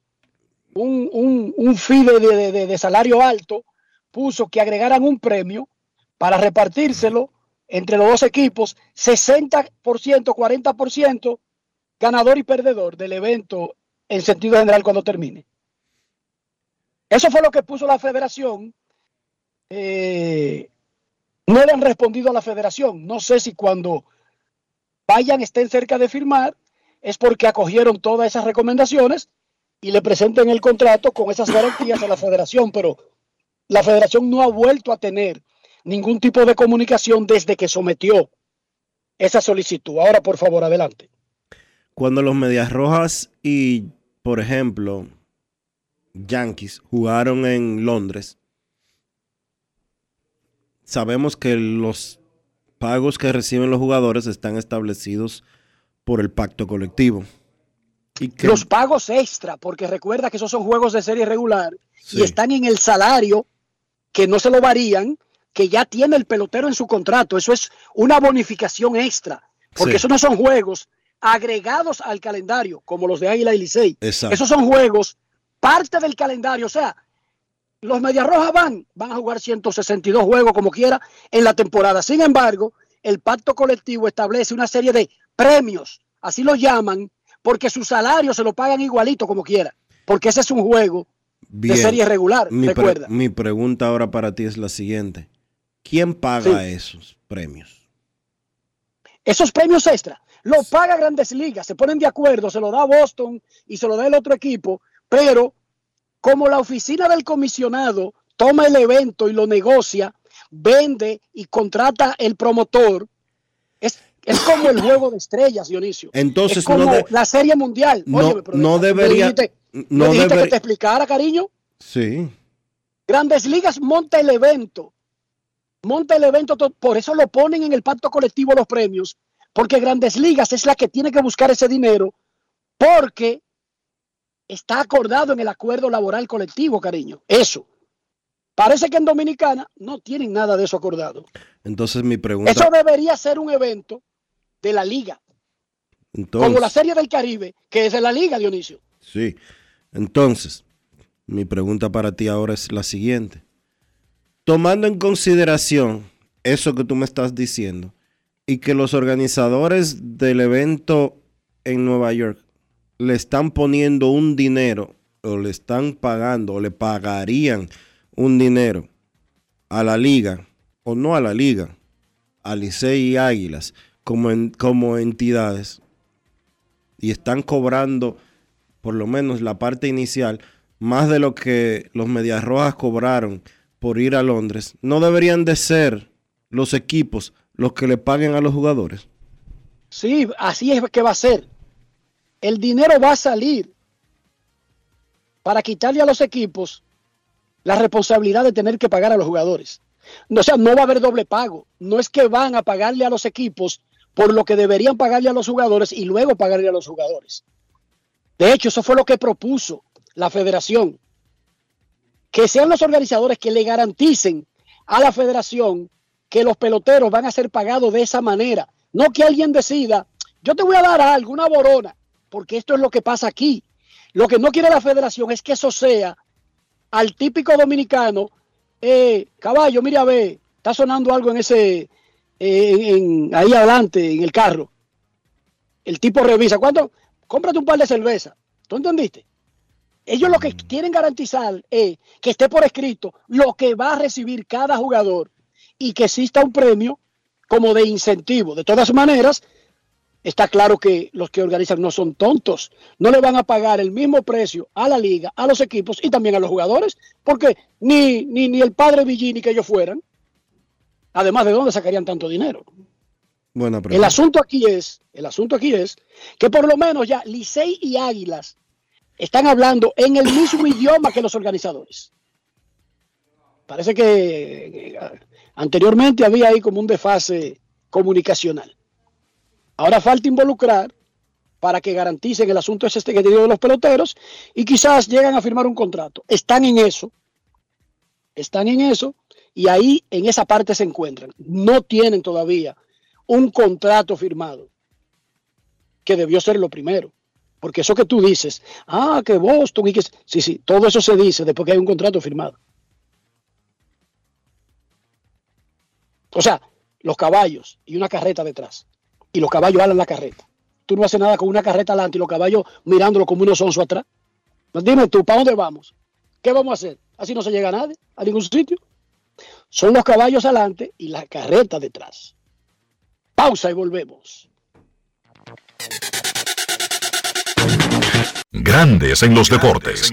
un, un, un fee de, de- de- de salario alto, puso que agregaran un premio para repartírselo entre los dos equipos, 60%, 40% ganador y perdedor del evento en sentido general cuando termine. Eso fue lo que puso la federación. Eh, no le han respondido a la federación. No sé si cuando vayan, estén cerca de firmar, es porque acogieron todas esas recomendaciones y le presenten el contrato con esas garantías a la federación, pero la federación no ha vuelto a tener ningún tipo de comunicación desde que sometió esa solicitud. Ahora, por favor, adelante. Cuando los Medias Rojas y, por ejemplo, Yankees jugaron en Londres, sabemos que los pagos que reciben los jugadores están establecidos por el pacto colectivo. Y que, Los pagos extra, porque recuerda que esos son juegos de serie regular Sí. y están en el salario que no se lo varían, que ya tiene el pelotero en su contrato. Eso es una bonificación extra, porque Sí. esos no son juegos agregados al calendario, como los de Águila y Licey. Exacto. Esos son juegos parte del calendario. O sea, los Medias Rojas van, van a jugar 162 juegos como quiera en la temporada. Sin embargo, el pacto colectivo establece una serie de premios, así lo llaman, porque su salario se lo pagan igualito como quiera, porque ese es un juego Bien. de serie regular, mi, pre- recuerda. mi pregunta ahora para ti es la siguiente. ¿Quién paga Sí. esos premios? Esos premios extra los paga Grandes Ligas, se ponen de acuerdo, se lo da Boston y se lo da el otro equipo, pero como la oficina del comisionado toma el evento y lo negocia, vende y contrata el promotor, es, es como el juego de estrellas, Dionisio. Entonces, es como no de- la serie mundial. no- Óyeme, pero no me debería- dijiste- no me dijiste deber- que te explicara, cariño. Sí. Grandes Ligas monta el evento. Monta el evento, to- por eso lo ponen en el pacto colectivo los premios, porque Grandes Ligas es la que tiene que buscar ese dinero, porque está acordado en el acuerdo laboral colectivo, cariño. Eso. Parece que en Dominicana no tienen nada de eso acordado. Entonces mi pregunta. Eso debería ser un evento de la liga, entonces, como la Serie del Caribe, que es de la liga, Dionisio. Sí. Entonces, mi pregunta para ti ahora es la siguiente. Tomando en consideración eso que tú me estás diciendo y que los organizadores del evento en Nueva York le están poniendo un dinero o le están pagando o le pagarían un dinero a la liga o no a la liga, a Licey y Águilas como, en- como entidades y están cobrando por lo menos la parte inicial, más de lo que los Medias Rojas cobraron por ir a Londres, no deberían de ser los equipos los que le paguen a los jugadores. Sí, así es que va a ser. El dinero va a salir para quitarle a los equipos la responsabilidad de tener que pagar a los jugadores. O sea, no va a haber doble pago. No es que van a pagarle a los equipos por lo que deberían pagarle a los jugadores y luego pagarle a los jugadores. De hecho, eso fue lo que propuso la federación. Que sean los organizadores que le garanticen a la federación que los peloteros van a ser pagados de esa manera. No que alguien decida, yo te voy a dar algo, una borona, porque esto es lo que pasa aquí. Lo que no quiere la federación es que eso sea al típico dominicano, eh, caballo, mira a ver, está sonando algo en ese, eh, ahí adelante, en el carro. El tipo revisa, ¿cuánto? Cómprate un par de cerveza. ¿Tú entendiste? Ellos lo que quieren garantizar es que esté por escrito lo que va a recibir cada jugador y que exista un premio como de incentivo. De todas maneras, está claro que los que organizan no son tontos. No le van a pagar el mismo precio a la liga, a los equipos y también a los jugadores, porque ni, ni, ni el padre Villini que ellos fueran. Además, ¿de dónde sacarían tanto dinero? Bueno, el asunto aquí es, el asunto aquí es que por lo menos ya Licey y Águilas están hablando en el mismo idioma que los organizadores. Parece que anteriormente había ahí como un desfase comunicacional. Ahora falta involucrar para que garanticen el asunto es este que de los peloteros y quizás llegan a firmar un contrato. Están en eso, están en eso y ahí en esa parte se encuentran. No tienen todavía un contrato firmado, que debió ser lo primero. Porque eso que tú dices, ah, que Boston y que... Sí, sí, todo eso se dice después que hay un contrato firmado. O sea, los caballos y una carreta detrás. Y los caballos alan la carreta. Tú no haces nada con una carreta adelante y los caballos mirándolo como unos sonso atrás. Dime tú, ¿para dónde vamos? ¿Qué vamos a hacer? Así no se llega a nadie, a ningún sitio. Son los caballos adelante y la carreta detrás. Pausa y volvemos. Grandes en los deportes.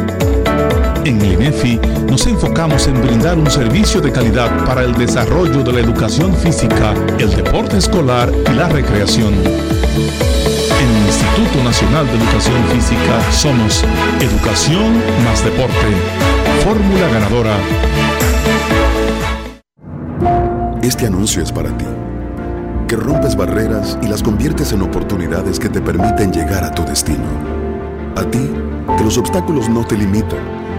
En el INEFI nos enfocamos en brindar un servicio de calidad para el desarrollo de la educación física, el deporte escolar y la recreación. En el Instituto Nacional de Educación Física somos Educación más Deporte. Fórmula ganadora. Este anuncio es para ti, que rompes barreras y las conviertes en oportunidades que te permiten llegar a tu destino. A ti, que los obstáculos no te limitan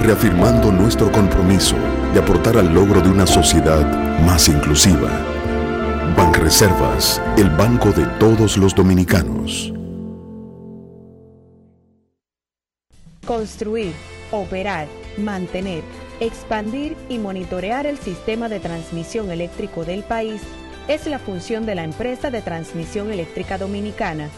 reafirmando nuestro compromiso de aportar al logro de una sociedad más inclusiva. Banreservas, el banco de todos los dominicanos. Construir, operar, mantener Expandir y monitorear el sistema de transmisión eléctrico del país es la función de la empresa de transmisión eléctrica dominicana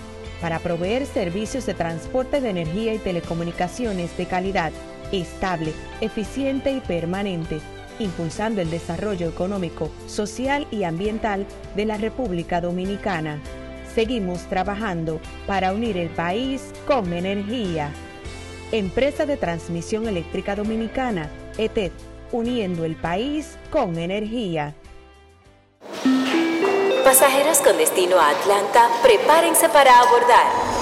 para proveer servicios de transporte de energía y telecomunicaciones de calidad, estable, eficiente y permanente, impulsando el desarrollo económico, social y ambiental de la República Dominicana. Seguimos trabajando para unir el país con energía. Empresa de Transmisión Eléctrica Dominicana ETED, uniendo el país con energía. Pasajeros con destino a Atlanta, prepárense para abordar.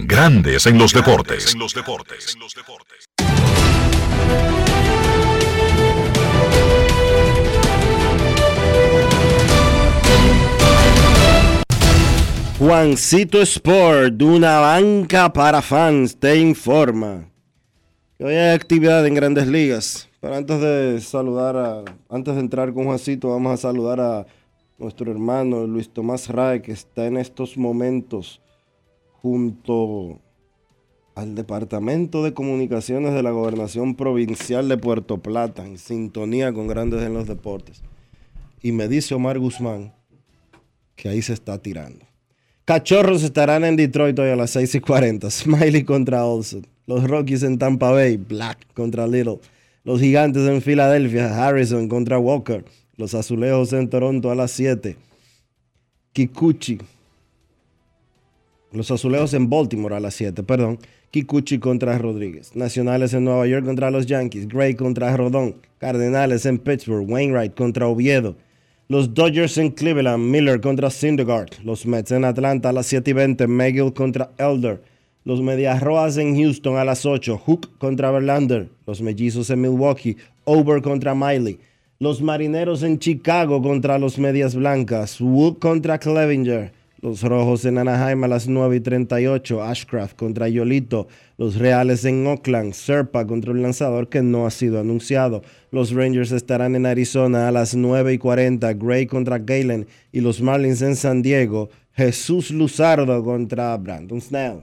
Grandes en los deportes. Juancito Sport, de una banca para fans, te informa que hoy hay actividad en grandes ligas. Pero antes de saludar a, antes de entrar con Juancito, vamos a saludar a nuestro hermano Luis Tomás Rae, que está en estos momentos junto al Departamento de Comunicaciones de la Gobernación Provincial de Puerto Plata, en sintonía con Grandes en los Deportes. Y me dice Omar Guzmán que ahí se está tirando. Cachorros estarán en Detroit hoy a las 6 y 40. Smiley contra Olsen. Los Rockies en Tampa Bay. Black contra Little. Los Gigantes en Filadelfia. Harrison contra Walker. Los Azulejos en Toronto a las 7. Kikuchi. Los Azulejos en Baltimore a las 7, perdón. Kikuchi contra Rodríguez. Nacionales en Nueva York contra los Yankees. Gray contra Rodón. Cardenales en Pittsburgh. Wainwright contra Oviedo. Los Dodgers en Cleveland, Miller contra Syndergaard. Los Mets en Atlanta a las 7 y 20, McGill contra Elder. Los Medias Rojas en Houston a las 8, Hook contra Verlander. Los Mellizos en Milwaukee, Over contra Miley. Los Marineros en Chicago contra los Medias Blancas, Wood contra Clevinger. Los Rojos en Anaheim a las 9 y 38, Ashcraft contra Yolito. Los Reales en Oakland, Serpa contra un lanzador que no ha sido anunciado. Los Rangers estarán en Arizona a las 9 y 40, Gray contra Galen. Y los Marlins en San Diego, Jesús Luzardo contra Brandon Snell.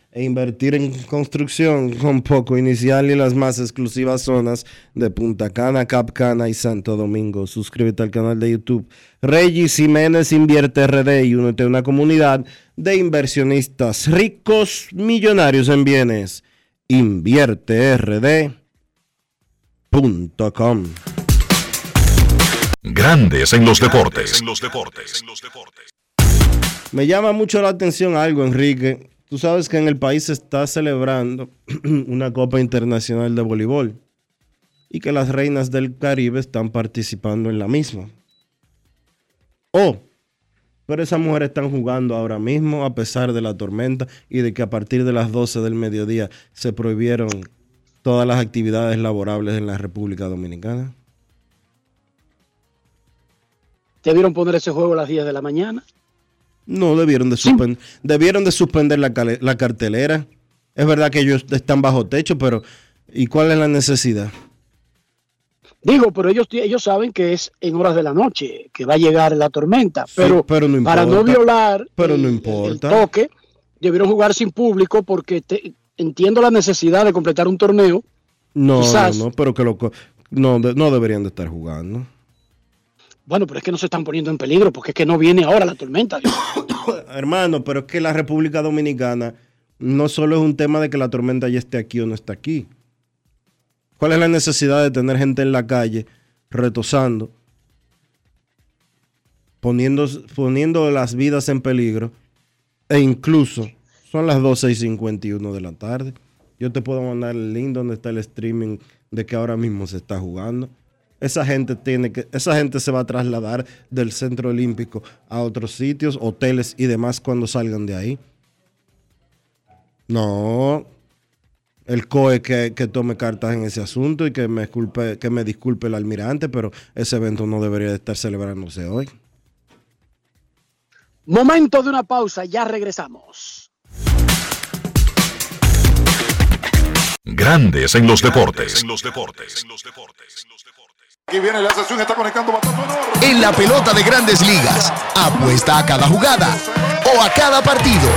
e invertir en construcción con poco inicial y las más exclusivas zonas de Punta Cana, Cap Cana y Santo Domingo. Suscríbete al canal de YouTube Regis Jiménez Invierte RD y únete a una comunidad de inversionistas ricos, millonarios en bienes. InvierteRD.com Grandes en los deportes. Me llama mucho la atención algo, Enrique. Tú sabes que en el país se está celebrando una Copa Internacional de Voleibol y que las reinas del Caribe están participando en la misma. Oh, pero esas mujeres están jugando ahora mismo a pesar de la tormenta y de que a partir de las 12 del mediodía se prohibieron todas las actividades laborables en la República Dominicana. Debieron poner ese juego a las 10 de la mañana. No, debieron de, suspender, debieron de suspender la, la cartelera. Es verdad que ellos están bajo techo, pero ¿y cuál es la necesidad? Digo, pero ellos, ellos saben que es en horas de la noche que va a llegar la tormenta, pero, pero no para no violar pero el, no importa. el toque, debieron jugar sin público porque te, entiendo la necesidad de completar un torneo. No, Quizás, no, pero que lo, no, no deberían de estar jugando. Bueno, pero es que no se están poniendo en peligro porque es que no viene ahora la tormenta. Hermano, pero es que la República Dominicana no solo es un tema de que la tormenta ya esté aquí o no está aquí. ¿Cuál es la necesidad de tener gente en la calle retosando, poniendo, poniendo las vidas en peligro? E incluso son las 12 y 51 de la tarde. Yo te puedo mandar el link donde está el streaming de que ahora mismo se está jugando. Esa gente tiene que, esa gente se va a trasladar del centro olímpico a otros sitios, hoteles y demás cuando salgan de ahí. No, el COE que, tome cartas en ese asunto y que me, disculpe, que me disculpe el almirante, pero ese evento no debería de estar celebrándose hoy. Momento de una pausa, ya regresamos. Grandes en los deportes. En los deportes. Aquí viene la sesión, está conectando En la pelota de grandes ligas, apuesta a cada jugada o a cada partido.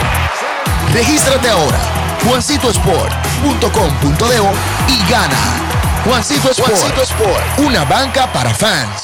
Regístrate ahora juancitosport.com.de y gana. Juancito Sport, una banca para fans.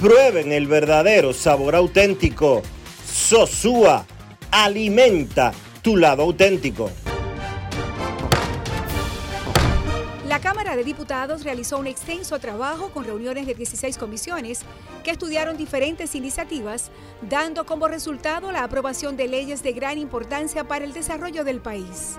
prueben el verdadero sabor auténtico. Sosúa alimenta tu lado auténtico. La Cámara de Diputados realizó un extenso trabajo con reuniones de 16 comisiones que estudiaron diferentes iniciativas, dando como resultado la aprobación de leyes de gran importancia para el desarrollo del país.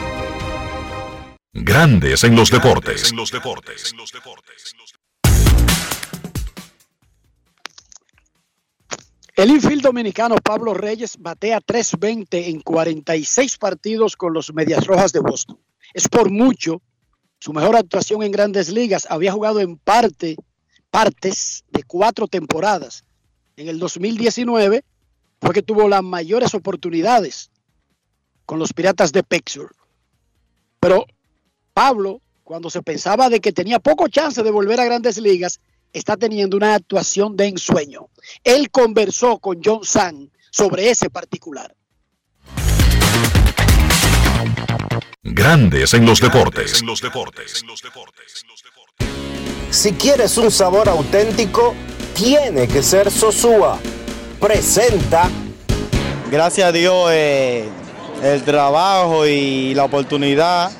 Grandes en los deportes. los deportes. El infield dominicano Pablo Reyes batea 3.20 en 46 partidos con los Medias Rojas de Boston. Es por mucho su mejor actuación en grandes ligas. Había jugado en parte, partes de cuatro temporadas. En el 2019 fue que tuvo las mayores oportunidades con los Piratas de Pittsburgh. Pero Pablo, cuando se pensaba de que tenía poco chance de volver a grandes ligas, está teniendo una actuación de ensueño. Él conversó con John San sobre ese particular. Grandes en los deportes. Si quieres un sabor auténtico, tiene que ser Sosúa. Presenta. Gracias a Dios eh, el trabajo y la oportunidad.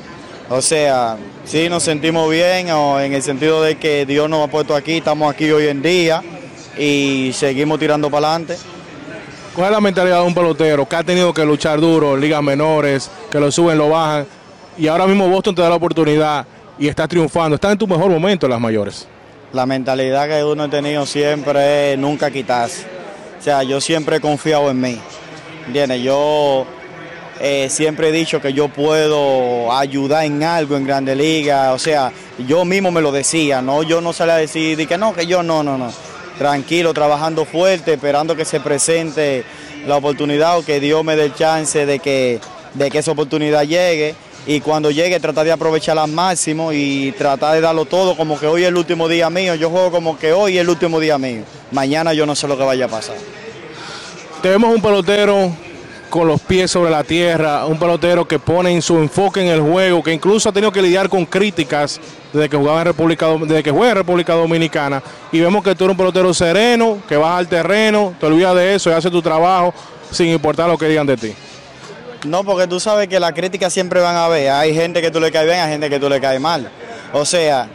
O sea, sí nos sentimos bien o en el sentido de que Dios nos ha puesto aquí, estamos aquí hoy en día y seguimos tirando para adelante. ¿Cuál es la mentalidad de un pelotero que ha tenido que luchar duro, ligas menores, que lo suben, lo bajan, y ahora mismo Boston te da la oportunidad y estás triunfando? Estás en tu mejor momento en las mayores. La mentalidad que uno ha tenido siempre es nunca quitarse. O sea, yo siempre he confiado en mí. ¿Entiendes? Yo eh, siempre he dicho que yo puedo ayudar en algo en Grande Liga. O sea, yo mismo me lo decía, ¿no? Yo no salía a decir que no, que yo no, no, no tranquilo, trabajando fuerte, esperando que se presente la oportunidad o que Dios me dé el chance de que, de que esa oportunidad llegue. Y cuando llegue tratar de aprovecharla al máximo y tratar de darlo todo como que hoy es el último día mío. Yo juego como que hoy es el último día mío. Mañana yo no sé lo que vaya a pasar. Tenemos un pelotero con los pies sobre la tierra, un pelotero que pone en su enfoque en el juego, que incluso ha tenido que lidiar con críticas desde que jugaba en República, desde que juega en República Dominicana. Y vemos que tú eres un pelotero sereno, que vas al terreno, te olvidas de eso y haces tu trabajo sin importar lo que digan de ti. No, porque tú sabes que las críticas siempre van a haber. Hay gente que tú le caes bien, hay gente que tú le caes mal. O sea,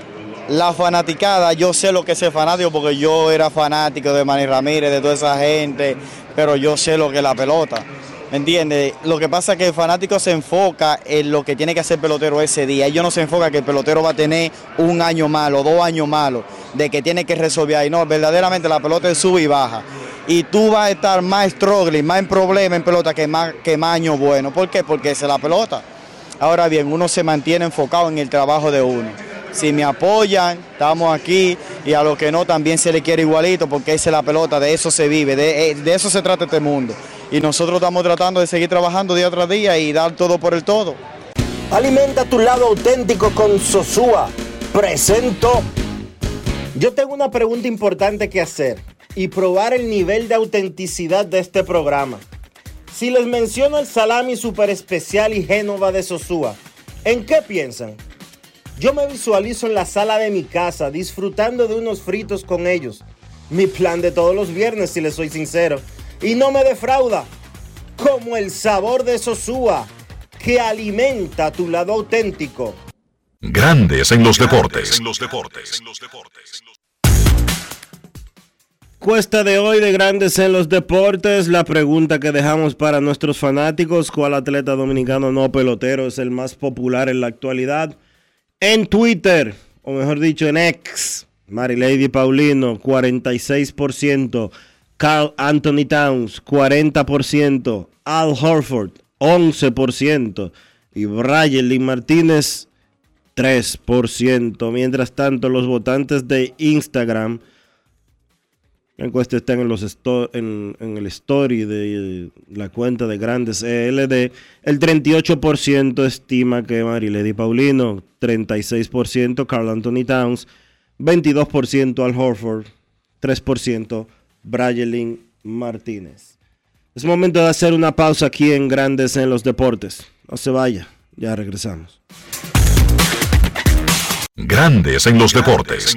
la fanaticada, yo sé lo que es ser fanático porque yo era fanático de Manny Ramírez, de toda esa gente, pero yo sé lo que es la pelota. ¿Me entiendes? Lo que pasa es que el fanático se enfoca en lo que tiene que hacer el pelotero ese día. Ellos no se enfoca que el pelotero va a tener un año malo, dos años malos, de que tiene que resolver ahí. No, verdaderamente la pelota sube y baja. Y tú vas a estar más struggling, más en problema en pelota que más, que más años buenos. ¿Por qué? Porque esa es la pelota. Ahora bien, uno se mantiene enfocado en el trabajo de uno. Si me apoyan, estamos aquí y a los que no también se le quiere igualito porque esa es la pelota, de eso se vive, de, de eso se trata este mundo y nosotros estamos tratando de seguir trabajando día tras día y dar todo por el todo. Alimenta tu lado auténtico con Sosúa. Presento. Yo tengo una pregunta importante que hacer y probar el nivel de autenticidad de este programa. Si les menciono el salami super especial y Génova de Sosúa, ¿en qué piensan? Yo me visualizo en la sala de mi casa disfrutando de unos fritos con ellos. Mi plan de todos los viernes, si les soy sincero y no me defrauda, como el sabor de Sosúa, que alimenta tu lado auténtico. Grandes en los deportes. En los deportes. Cuesta de hoy de Grandes en los Deportes, la pregunta que dejamos para nuestros fanáticos, ¿cuál atleta dominicano no pelotero es el más popular en la actualidad? En Twitter, o mejor dicho en X, Marilady Paulino, 46%. Carl Anthony Towns, 40%, Al Horford, 11%, y Brian Lee Martínez, 3%. Mientras tanto, los votantes de Instagram, la encuesta está en, en, el story de la cuenta de Grandes ELD. El 38% estima que Marilady Paulino, 36% Carl Anthony Towns, 22% Al Horford, 3% Brayelin Martínez. Es momento de hacer una pausa aquí en Grandes en los Deportes. No se vaya, ya regresamos. Grandes en los deportes.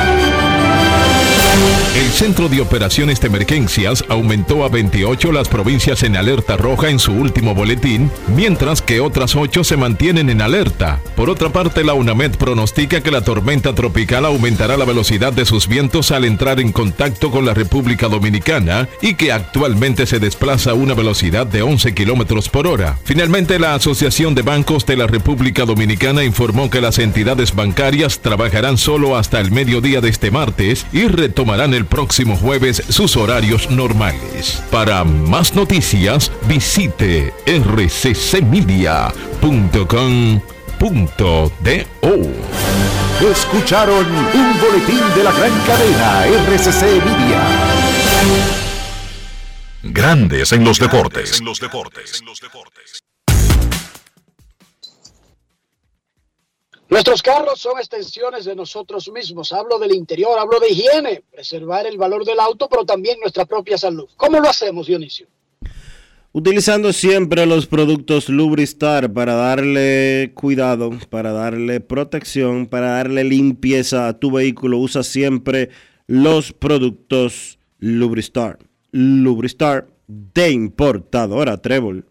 El Centro de Operaciones de Emergencias aumentó a 28 las provincias en alerta roja en su último boletín, mientras que otras 8 se mantienen en alerta. Por otra parte, la UNAMED pronostica que la tormenta tropical aumentará la velocidad de sus vientos al entrar en contacto con la República Dominicana y que actualmente se desplaza a una velocidad de 11 kilómetros por hora. Finalmente, la Asociación de Bancos de la República Dominicana informó que las entidades bancarias trabajarán solo hasta el mediodía de este martes y retomarán el próximo jueves sus horarios normales. Para más noticias, visite rccmedia.com.do. Escucharon un boletín de la gran cadena RCC Media. Grandes en los deportes. Nuestros carros son extensiones de nosotros mismos. Hablo del interior, hablo de higiene, preservar el valor del auto, pero también nuestra propia salud. ¿Cómo lo hacemos, Dionisio? Utilizando siempre los productos Lubristar para darle cuidado, para darle protección, para darle limpieza a tu vehículo. Usa siempre los productos Lubristar. Lubristar de importadora Trébol.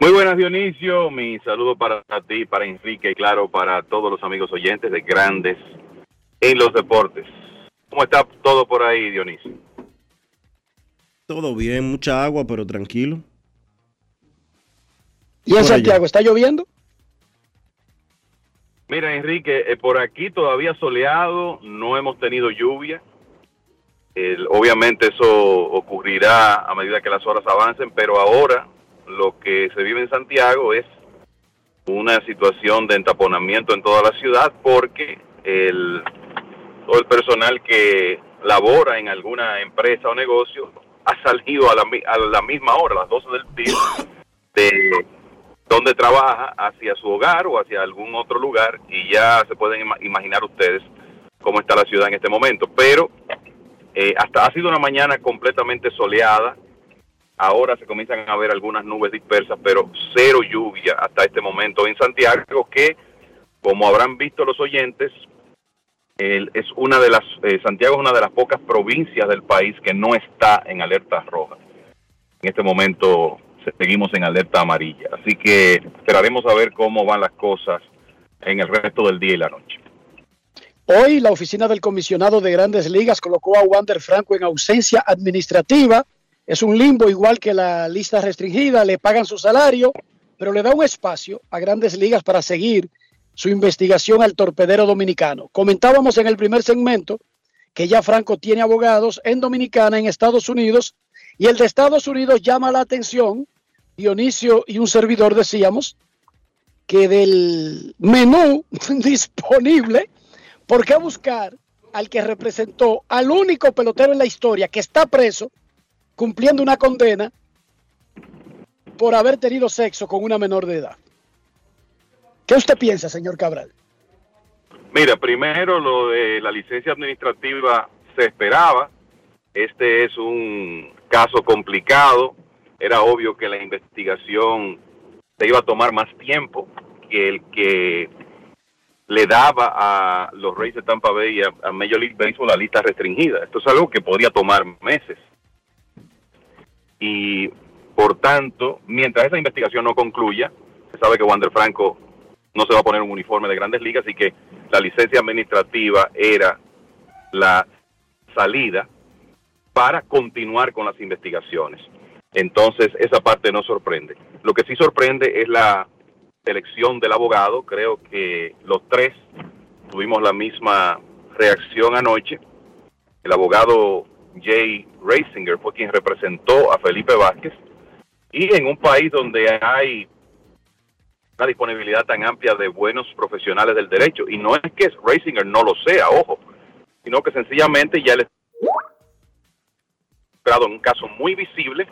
Muy buenas Dionisio, mi saludo para ti, para Enrique y claro para todos los amigos oyentes de Grandes en los Deportes. ¿Cómo está todo por ahí Dionisio? Todo bien, mucha agua, pero tranquilo. ¿Y en Santiago está lloviendo? Mira Enrique, eh, por aquí todavía soleado, no hemos tenido lluvia. Obviamente eso ocurrirá a medida que las horas avancen, pero ahora lo que se vive en Santiago es una situación de entaponamiento en toda la ciudad porque el, todo el personal que labora en alguna empresa o negocio ha salido a la, a la misma hora, a las 12 del día, de donde trabaja hacia su hogar o hacia algún otro lugar y ya se pueden ima- imaginar ustedes cómo está la ciudad en este momento. Pero eh, hasta ha sido una mañana completamente soleada, Ahora se comienzan a ver algunas nubes dispersas, pero cero lluvia hasta este momento en Santiago, que como habrán visto los oyentes, es una de las eh, Santiago es una de las pocas provincias del país que no está en alerta roja. En este momento se- seguimos en alerta amarilla, así que esperaremos a ver cómo van las cosas en el resto del día y la noche. Hoy la oficina del comisionado de grandes ligas colocó a Wander Franco en ausencia administrativa. Es un limbo igual que la lista restringida, le pagan su salario, pero le da un espacio a grandes ligas para seguir su investigación al torpedero dominicano. Comentábamos en el primer segmento que ya Franco tiene abogados en Dominicana, en Estados Unidos, y el de Estados Unidos llama la atención, Dionisio y un servidor decíamos, que del menú disponible, ¿por qué buscar al que representó al único pelotero en la historia que está preso, cumpliendo una condena por haber tenido sexo con una menor de edad. ¿Qué usted piensa, señor Cabral? Mira, primero lo de la licencia administrativa se esperaba. Este es un caso complicado. Era obvio que la investigación se iba a tomar más tiempo que el que le daba a los Reyes de Tampa Bay y a, Major League Baseball la lista restringida. Esto es algo que podría tomar meses. Y por tanto, mientras esa investigación no concluya, se sabe que Wander Franco no se va a poner un uniforme de grandes ligas, y que la licencia administrativa era la salida para continuar con las investigaciones. Entonces, esa parte no sorprende. Lo que sí sorprende es la elección del abogado. Creo que los tres tuvimos la misma reacción anoche. El abogado Jay Reisinger fue quien representó a Felipe Vázquez. Y en un país donde hay una disponibilidad tan amplia de buenos profesionales del derecho, y no es que Reisinger no lo sea, ojo, sino que sencillamente ya le en un caso muy visible,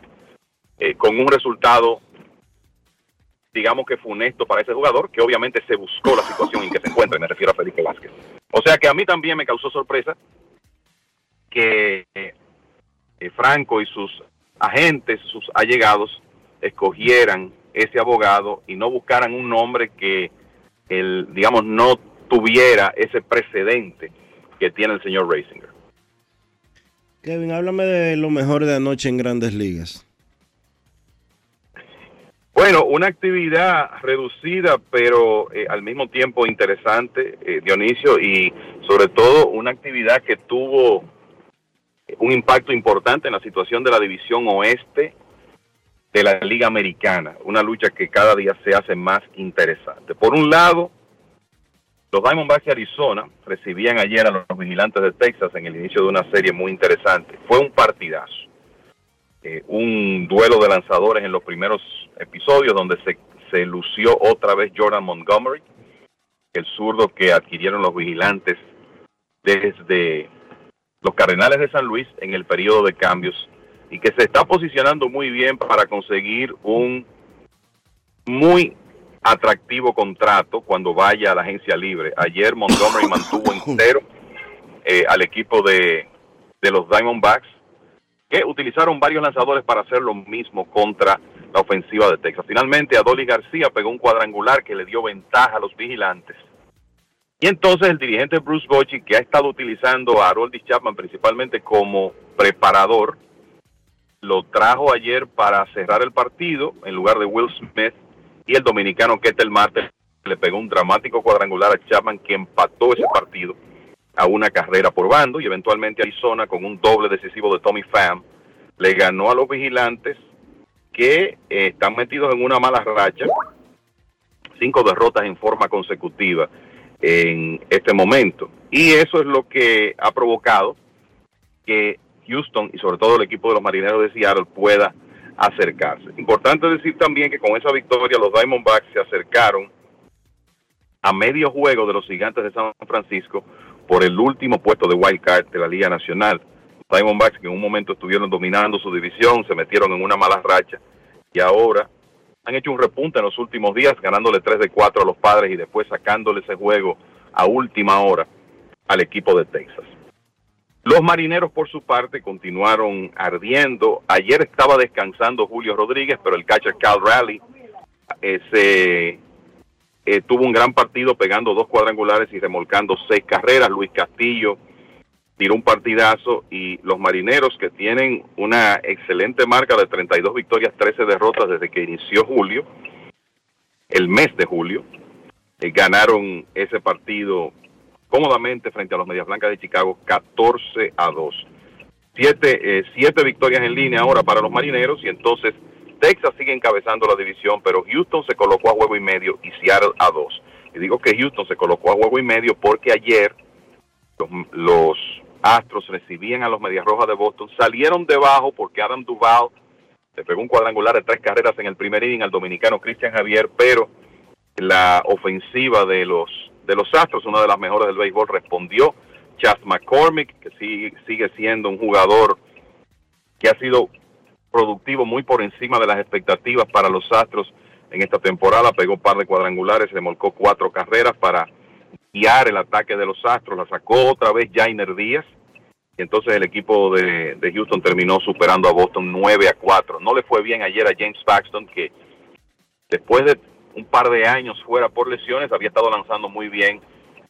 eh, con un resultado digamos que funesto para ese jugador, que obviamente se buscó la situación en que se encuentra, y me refiero a Felipe Vázquez. O sea que a mí también me causó sorpresa que eh, Franco y sus agentes, sus allegados, escogieran ese abogado y no buscaran un nombre que, el, digamos, no tuviera ese precedente que tiene el señor Rasinger. Kevin, háblame de lo mejor de anoche en grandes ligas. Bueno, una actividad reducida, pero eh, al mismo tiempo interesante, eh, Dionisio, y sobre todo una actividad que tuvo un impacto importante en la situación de la división oeste de la Liga Americana, una lucha que cada día se hace más interesante. Por un lado, los Diamondbacks de Arizona recibían ayer a los vigilantes de Texas en el inicio de una serie muy interesante. Fue un partidazo. Eh, un duelo de lanzadores en los primeros episodios donde se, se lució otra vez Jordan Montgomery, el zurdo que adquirieron los vigilantes desde los Cardenales de San Luis en el periodo de cambios y que se está posicionando muy bien para conseguir un muy atractivo contrato cuando vaya a la agencia libre. Ayer Montgomery mantuvo en cero eh, al equipo de, de los Diamondbacks que utilizaron varios lanzadores para hacer lo mismo contra la ofensiva de Texas. Finalmente, Adoli García pegó un cuadrangular que le dio ventaja a los vigilantes. Y entonces el dirigente Bruce Bochy, que ha estado utilizando a Harold Chapman principalmente como preparador, lo trajo ayer para cerrar el partido en lugar de Will Smith y el dominicano Ketel Marte le pegó un dramático cuadrangular a Chapman que empató ese partido a una carrera por bando y eventualmente Arizona con un doble decisivo de Tommy Pham le ganó a los vigilantes que eh, están metidos en una mala racha, cinco derrotas en forma consecutiva en este momento. Y eso es lo que ha provocado que Houston y sobre todo el equipo de los marineros de Seattle pueda acercarse. Importante decir también que con esa victoria los Diamondbacks se acercaron a medio juego de los gigantes de San Francisco por el último puesto de wild card de la Liga Nacional. Diamondbacks que en un momento estuvieron dominando su división, se metieron en una mala racha y ahora han hecho un repunte en los últimos días, ganándole 3 de 4 a los padres y después sacándole ese juego a última hora al equipo de Texas. Los marineros, por su parte, continuaron ardiendo. Ayer estaba descansando Julio Rodríguez, pero el catcher Cal Raleigh eh, se eh, tuvo un gran partido pegando dos cuadrangulares y remolcando seis carreras. Luis Castillo tiró un partidazo y los marineros que tienen una excelente marca de 32 victorias, 13 derrotas desde que inició julio, el mes de julio, eh, ganaron ese partido cómodamente frente a los Medias Blancas de Chicago 14 a 2. Siete, eh, siete victorias en línea ahora para los marineros y entonces Texas sigue encabezando la división, pero Houston se colocó a huevo y medio y Seattle a dos. Y digo que Houston se colocó a huevo y medio porque ayer los, Astros recibían a los Medias Rojas de Boston, salieron debajo porque Adam Duval le pegó un cuadrangular de tres carreras en el primer inning al dominicano Cristian Javier, pero la ofensiva de los de los Astros, una de las mejores del béisbol, respondió Chas McCormick, que sigue, sigue siendo un jugador que ha sido productivo muy por encima de las expectativas para los Astros en esta temporada. Pegó un par de cuadrangulares, remolcó cuatro carreras para guiar el ataque de los Astros. La sacó otra vez Jainer Díaz. Y entonces el equipo de, de Houston terminó superando a Boston 9 a 4. No le fue bien ayer a James Paxton, que después de un par de años fuera por lesiones, había estado lanzando muy bien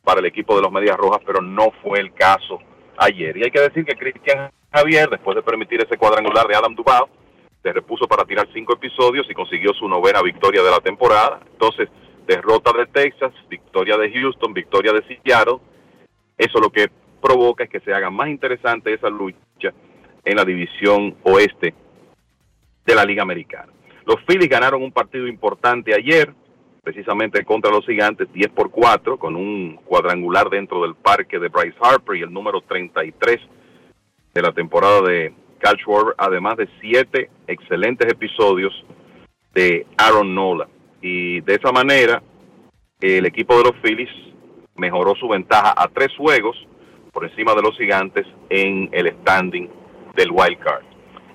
para el equipo de los Medias Rojas, pero no fue el caso ayer. Y hay que decir que Cristian Javier, después de permitir ese cuadrangular de Adam Duvall, se repuso para tirar cinco episodios y consiguió su novena victoria de la temporada. Entonces, derrota de Texas, victoria de Houston, victoria de Seattle. Eso lo que provoca es que se haga más interesante esa lucha en la división oeste de la Liga Americana. Los Phillies ganaron un partido importante ayer, precisamente contra los gigantes, 10 por 4, con un cuadrangular dentro del parque de Bryce Harper y el número 33 de la temporada de Cal además de siete excelentes episodios de Aaron Nola. Y de esa manera, el equipo de los Phillies mejoró su ventaja a tres juegos por encima de los gigantes en el standing del wild card.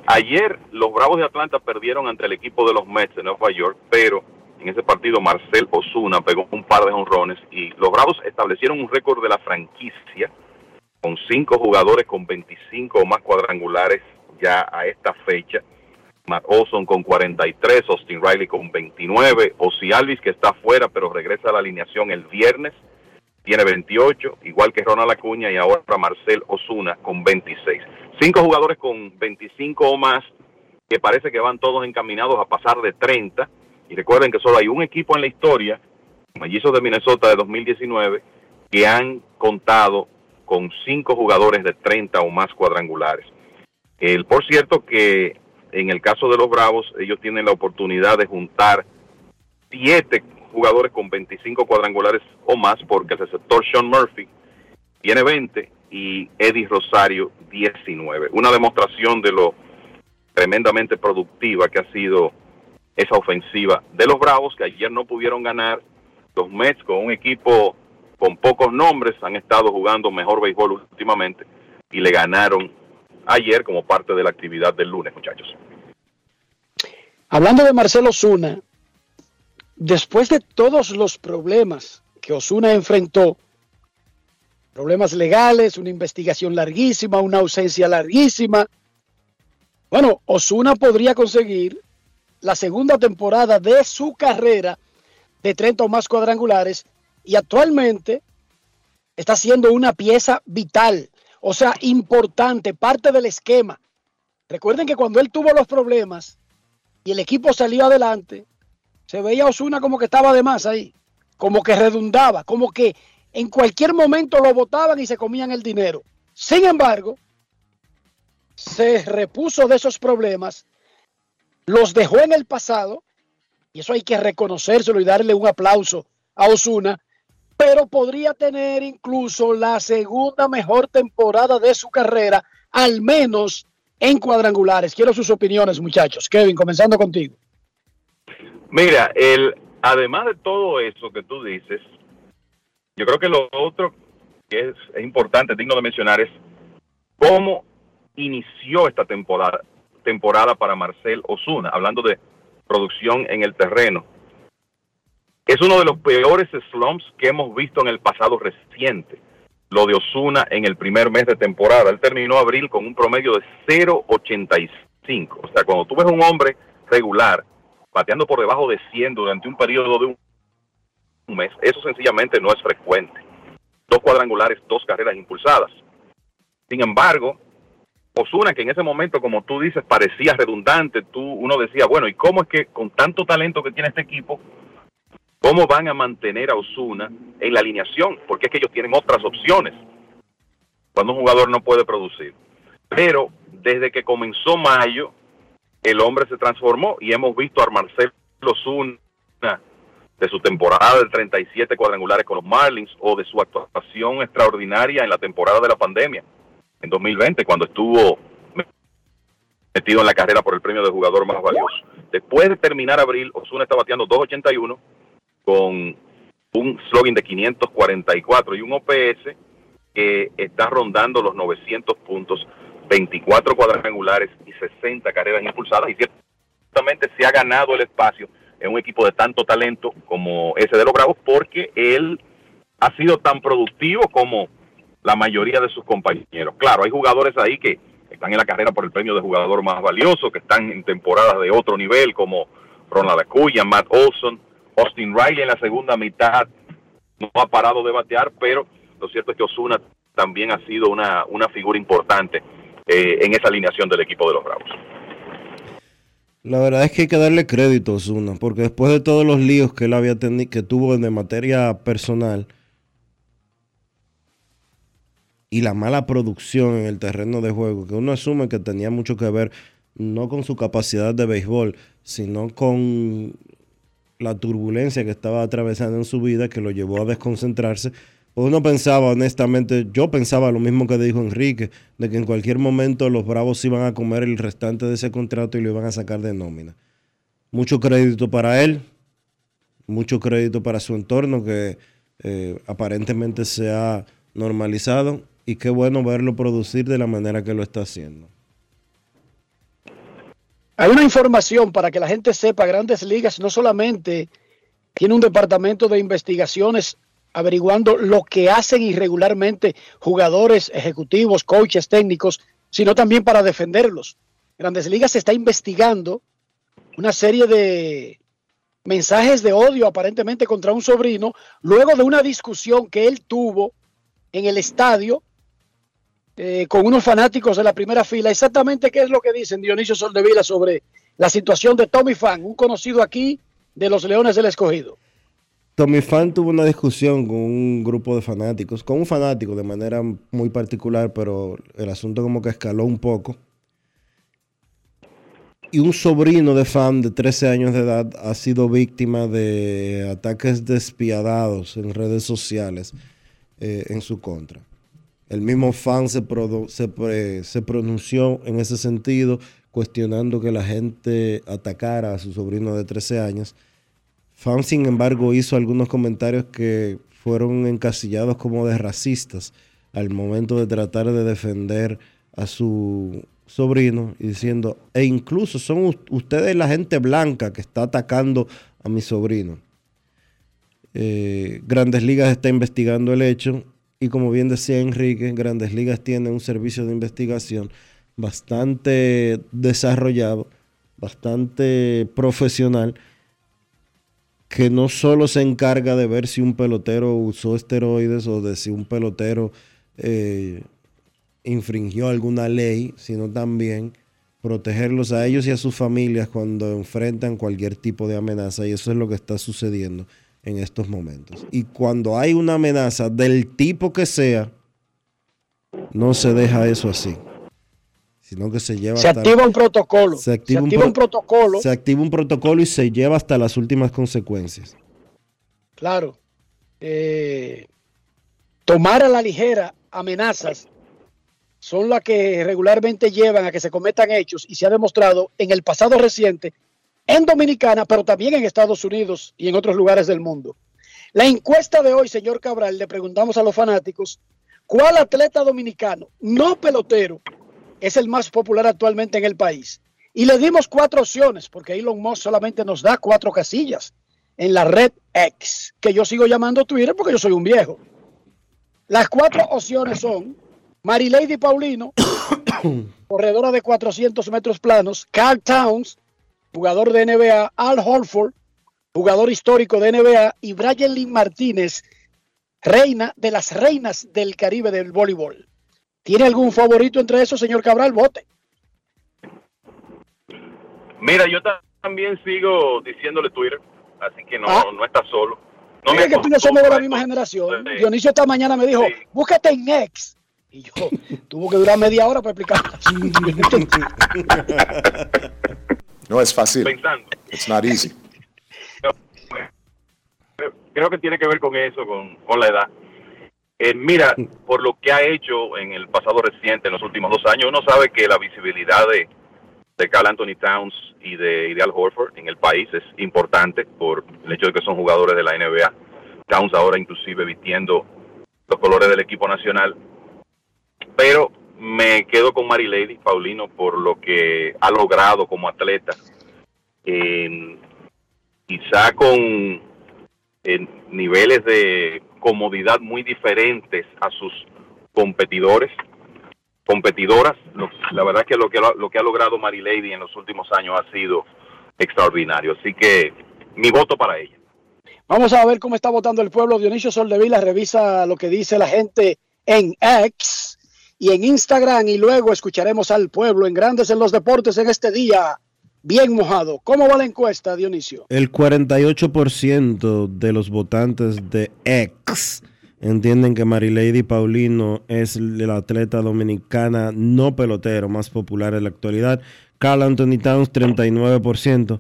Ayer los Bravos de Atlanta perdieron ante el equipo de los Mets de Nueva York, pero en ese partido Marcel Osuna pegó un par de honrones y los Bravos establecieron un récord de la franquicia con cinco jugadores con 25 o más cuadrangulares ya a esta fecha. Matt Olson con 43, Austin Riley con 29, Ozzy Alvis que está afuera pero regresa a la alineación el viernes, tiene 28, igual que Ronald Acuña y ahora Marcel Osuna con 26. Cinco jugadores con 25 o más que parece que van todos encaminados a pasar de 30 y recuerden que solo hay un equipo en la historia, Mellizos de Minnesota de 2019, que han contado con cinco jugadores de 30 o más cuadrangulares. El, por cierto que en el caso de los Bravos, ellos tienen la oportunidad de juntar siete jugadores con 25 cuadrangulares o más, porque el receptor Sean Murphy tiene 20 y Eddie Rosario 19. Una demostración de lo tremendamente productiva que ha sido esa ofensiva de los Bravos, que ayer no pudieron ganar. Los Mets con un equipo con pocos nombres han estado jugando mejor béisbol últimamente y le ganaron ayer como parte de la actividad del lunes, muchachos. Hablando de Marcelo Osuna, después de todos los problemas que Osuna enfrentó, problemas legales, una investigación larguísima, una ausencia larguísima, bueno, Osuna podría conseguir la segunda temporada de su carrera de 30 o más cuadrangulares y actualmente está siendo una pieza vital o sea, importante, parte del esquema. Recuerden que cuando él tuvo los problemas y el equipo salió adelante, se veía Osuna como que estaba de más ahí, como que redundaba, como que en cualquier momento lo votaban y se comían el dinero. Sin embargo, se repuso de esos problemas, los dejó en el pasado, y eso hay que reconocérselo y darle un aplauso a Osuna, pero podría tener incluso la segunda mejor temporada de su carrera, al menos en cuadrangulares. Quiero sus opiniones, muchachos. Kevin, comenzando contigo. Mira, el, además de todo eso que tú dices, yo creo que lo otro que es, es importante, digno de mencionar, es cómo inició esta temporada, temporada para Marcel Osuna, hablando de producción en el terreno. Es uno de los peores slumps que hemos visto en el pasado reciente. Lo de Osuna en el primer mes de temporada. Él terminó abril con un promedio de 0.85. O sea, cuando tú ves un hombre regular bateando por debajo de 100 durante un periodo de un mes, eso sencillamente no es frecuente. Dos cuadrangulares, dos carreras impulsadas. Sin embargo, Osuna, que en ese momento, como tú dices, parecía redundante, tú, uno decía, bueno, ¿y cómo es que con tanto talento que tiene este equipo, ¿Cómo van a mantener a Osuna en la alineación? Porque es que ellos tienen otras opciones cuando un jugador no puede producir. Pero desde que comenzó mayo, el hombre se transformó y hemos visto a Marcelo Osuna de su temporada de 37 cuadrangulares con los Marlins o de su actuación extraordinaria en la temporada de la pandemia en 2020 cuando estuvo metido en la carrera por el premio de jugador más valioso. Después de terminar abril, Osuna está bateando 2.81 con un slogan de 544 y un OPS que está rondando los 900 puntos, 24 cuadrangulares y 60 carreras impulsadas y ciertamente se ha ganado el espacio en un equipo de tanto talento como ese de los Bravos porque él ha sido tan productivo como la mayoría de sus compañeros. Claro, hay jugadores ahí que están en la carrera por el premio de jugador más valioso, que están en temporadas de otro nivel como Ronald Acuña, Matt Olson, Austin Riley en la segunda mitad no ha parado de batear, pero lo cierto es que Osuna también ha sido una, una figura importante eh, en esa alineación del equipo de los Bravos. La verdad es que hay que darle crédito a Osuna, porque después de todos los líos que él había tenido, que tuvo de materia personal y la mala producción en el terreno de juego, que uno asume que tenía mucho que ver no con su capacidad de béisbol, sino con la turbulencia que estaba atravesando en su vida que lo llevó a desconcentrarse. Pues uno pensaba, honestamente, yo pensaba lo mismo que dijo Enrique, de que en cualquier momento los Bravos iban a comer el restante de ese contrato y lo iban a sacar de nómina. Mucho crédito para él, mucho crédito para su entorno que eh, aparentemente se ha normalizado y qué bueno verlo producir de la manera que lo está haciendo. Hay una información para que la gente sepa, Grandes Ligas no solamente tiene un departamento de investigaciones averiguando lo que hacen irregularmente jugadores, ejecutivos, coaches, técnicos, sino también para defenderlos. Grandes Ligas está investigando una serie de mensajes de odio aparentemente contra un sobrino, luego de una discusión que él tuvo en el estadio eh, con unos fanáticos de la primera fila. Exactamente qué es lo que dicen Dionisio Soldevila sobre la situación de Tommy Fan, un conocido aquí de los Leones del Escogido. Tommy Fan tuvo una discusión con un grupo de fanáticos, con un fanático de manera muy particular, pero el asunto como que escaló un poco. Y un sobrino de fan de 13 años de edad ha sido víctima de ataques despiadados en redes sociales eh, en su contra. El mismo fan se, pronunció en ese sentido, cuestionando que la gente atacara a su sobrino de 13 años. Fan, sin embargo, hizo algunos comentarios que fueron encasillados como de racistas al momento de tratar de defender a su sobrino y diciendo, e incluso son ustedes la gente blanca que está atacando a mi sobrino. Eh, Grandes Ligas está investigando el hecho y como bien decía Enrique, Grandes Ligas tiene un servicio de investigación bastante desarrollado, bastante profesional, que no solo se encarga de ver si un pelotero usó esteroides o de si un pelotero eh, infringió alguna ley, sino también protegerlos a ellos y a sus familias cuando enfrentan cualquier tipo de amenaza. Y eso es lo que está sucediendo en estos momentos. Y cuando hay una amenaza del tipo que sea, no se deja eso así. Sino que se lleva se activa un protocolo. Se activa, un, protocolo. Se activa un protocolo y se lleva hasta las últimas consecuencias. Claro. Eh, tomar a la ligera amenazas son las que regularmente llevan a que se cometan hechos y se ha demostrado en el pasado reciente en Dominicana, pero también en Estados Unidos y en otros lugares del mundo. La encuesta de hoy, señor Cabral, le preguntamos a los fanáticos, ¿cuál atleta dominicano, no pelotero, es el más popular actualmente en el país? Y le dimos cuatro opciones, porque Elon Musk solamente nos da cuatro casillas en la red X, que yo sigo llamando Twitter porque yo soy un viejo. Las cuatro opciones son Marilady Paulino, corredora de 400 metros planos, Carl Towns, jugador de NBA, Al Horford, jugador histórico de NBA, y Brian Lynn Martínez, reina de las reinas del Caribe del voleibol. ¿Tiene algún favorito entre esos, señor Cabral? Vote. Mira, yo también sigo diciéndole Twitter, así que no, ah. no está solo. No me que tú no somos de la misma generación. Dionisio esta mañana me dijo, búscate en X. Y yo, tuvo que durar media hora para explicar. No es fácil. Pensando. It's not easy. Creo que tiene que ver con eso, con, con la edad. Eh, mira, por lo que ha hecho en el pasado reciente, en los últimos dos años, uno sabe que la visibilidad de, de Carl Anthony Towns y de, Ideal Horford en el país es importante por el hecho de que son jugadores de la NBA. Towns ahora inclusive vistiendo los colores del equipo nacional. Pero me quedo con Marilady Paulino por lo que ha logrado como atleta. quizá con niveles de comodidad muy diferentes a sus competidores, competidoras. la verdad que lo que lo que ha logrado Marilady en los últimos años ha sido extraordinario. Así que mi voto para ella. Vamos a ver cómo está votando el pueblo. Dionisio Soldevila revisa lo que dice la gente en X y en Instagram y luego escucharemos al pueblo en Grandes en los Deportes en este día bien mojado. ¿Cómo va la encuesta, Dionisio? El 48% de los votantes de X entienden que Marilady Paulino es la atleta dominicana no pelotero más popular en la actualidad. Carl Anthony Towns, 39%.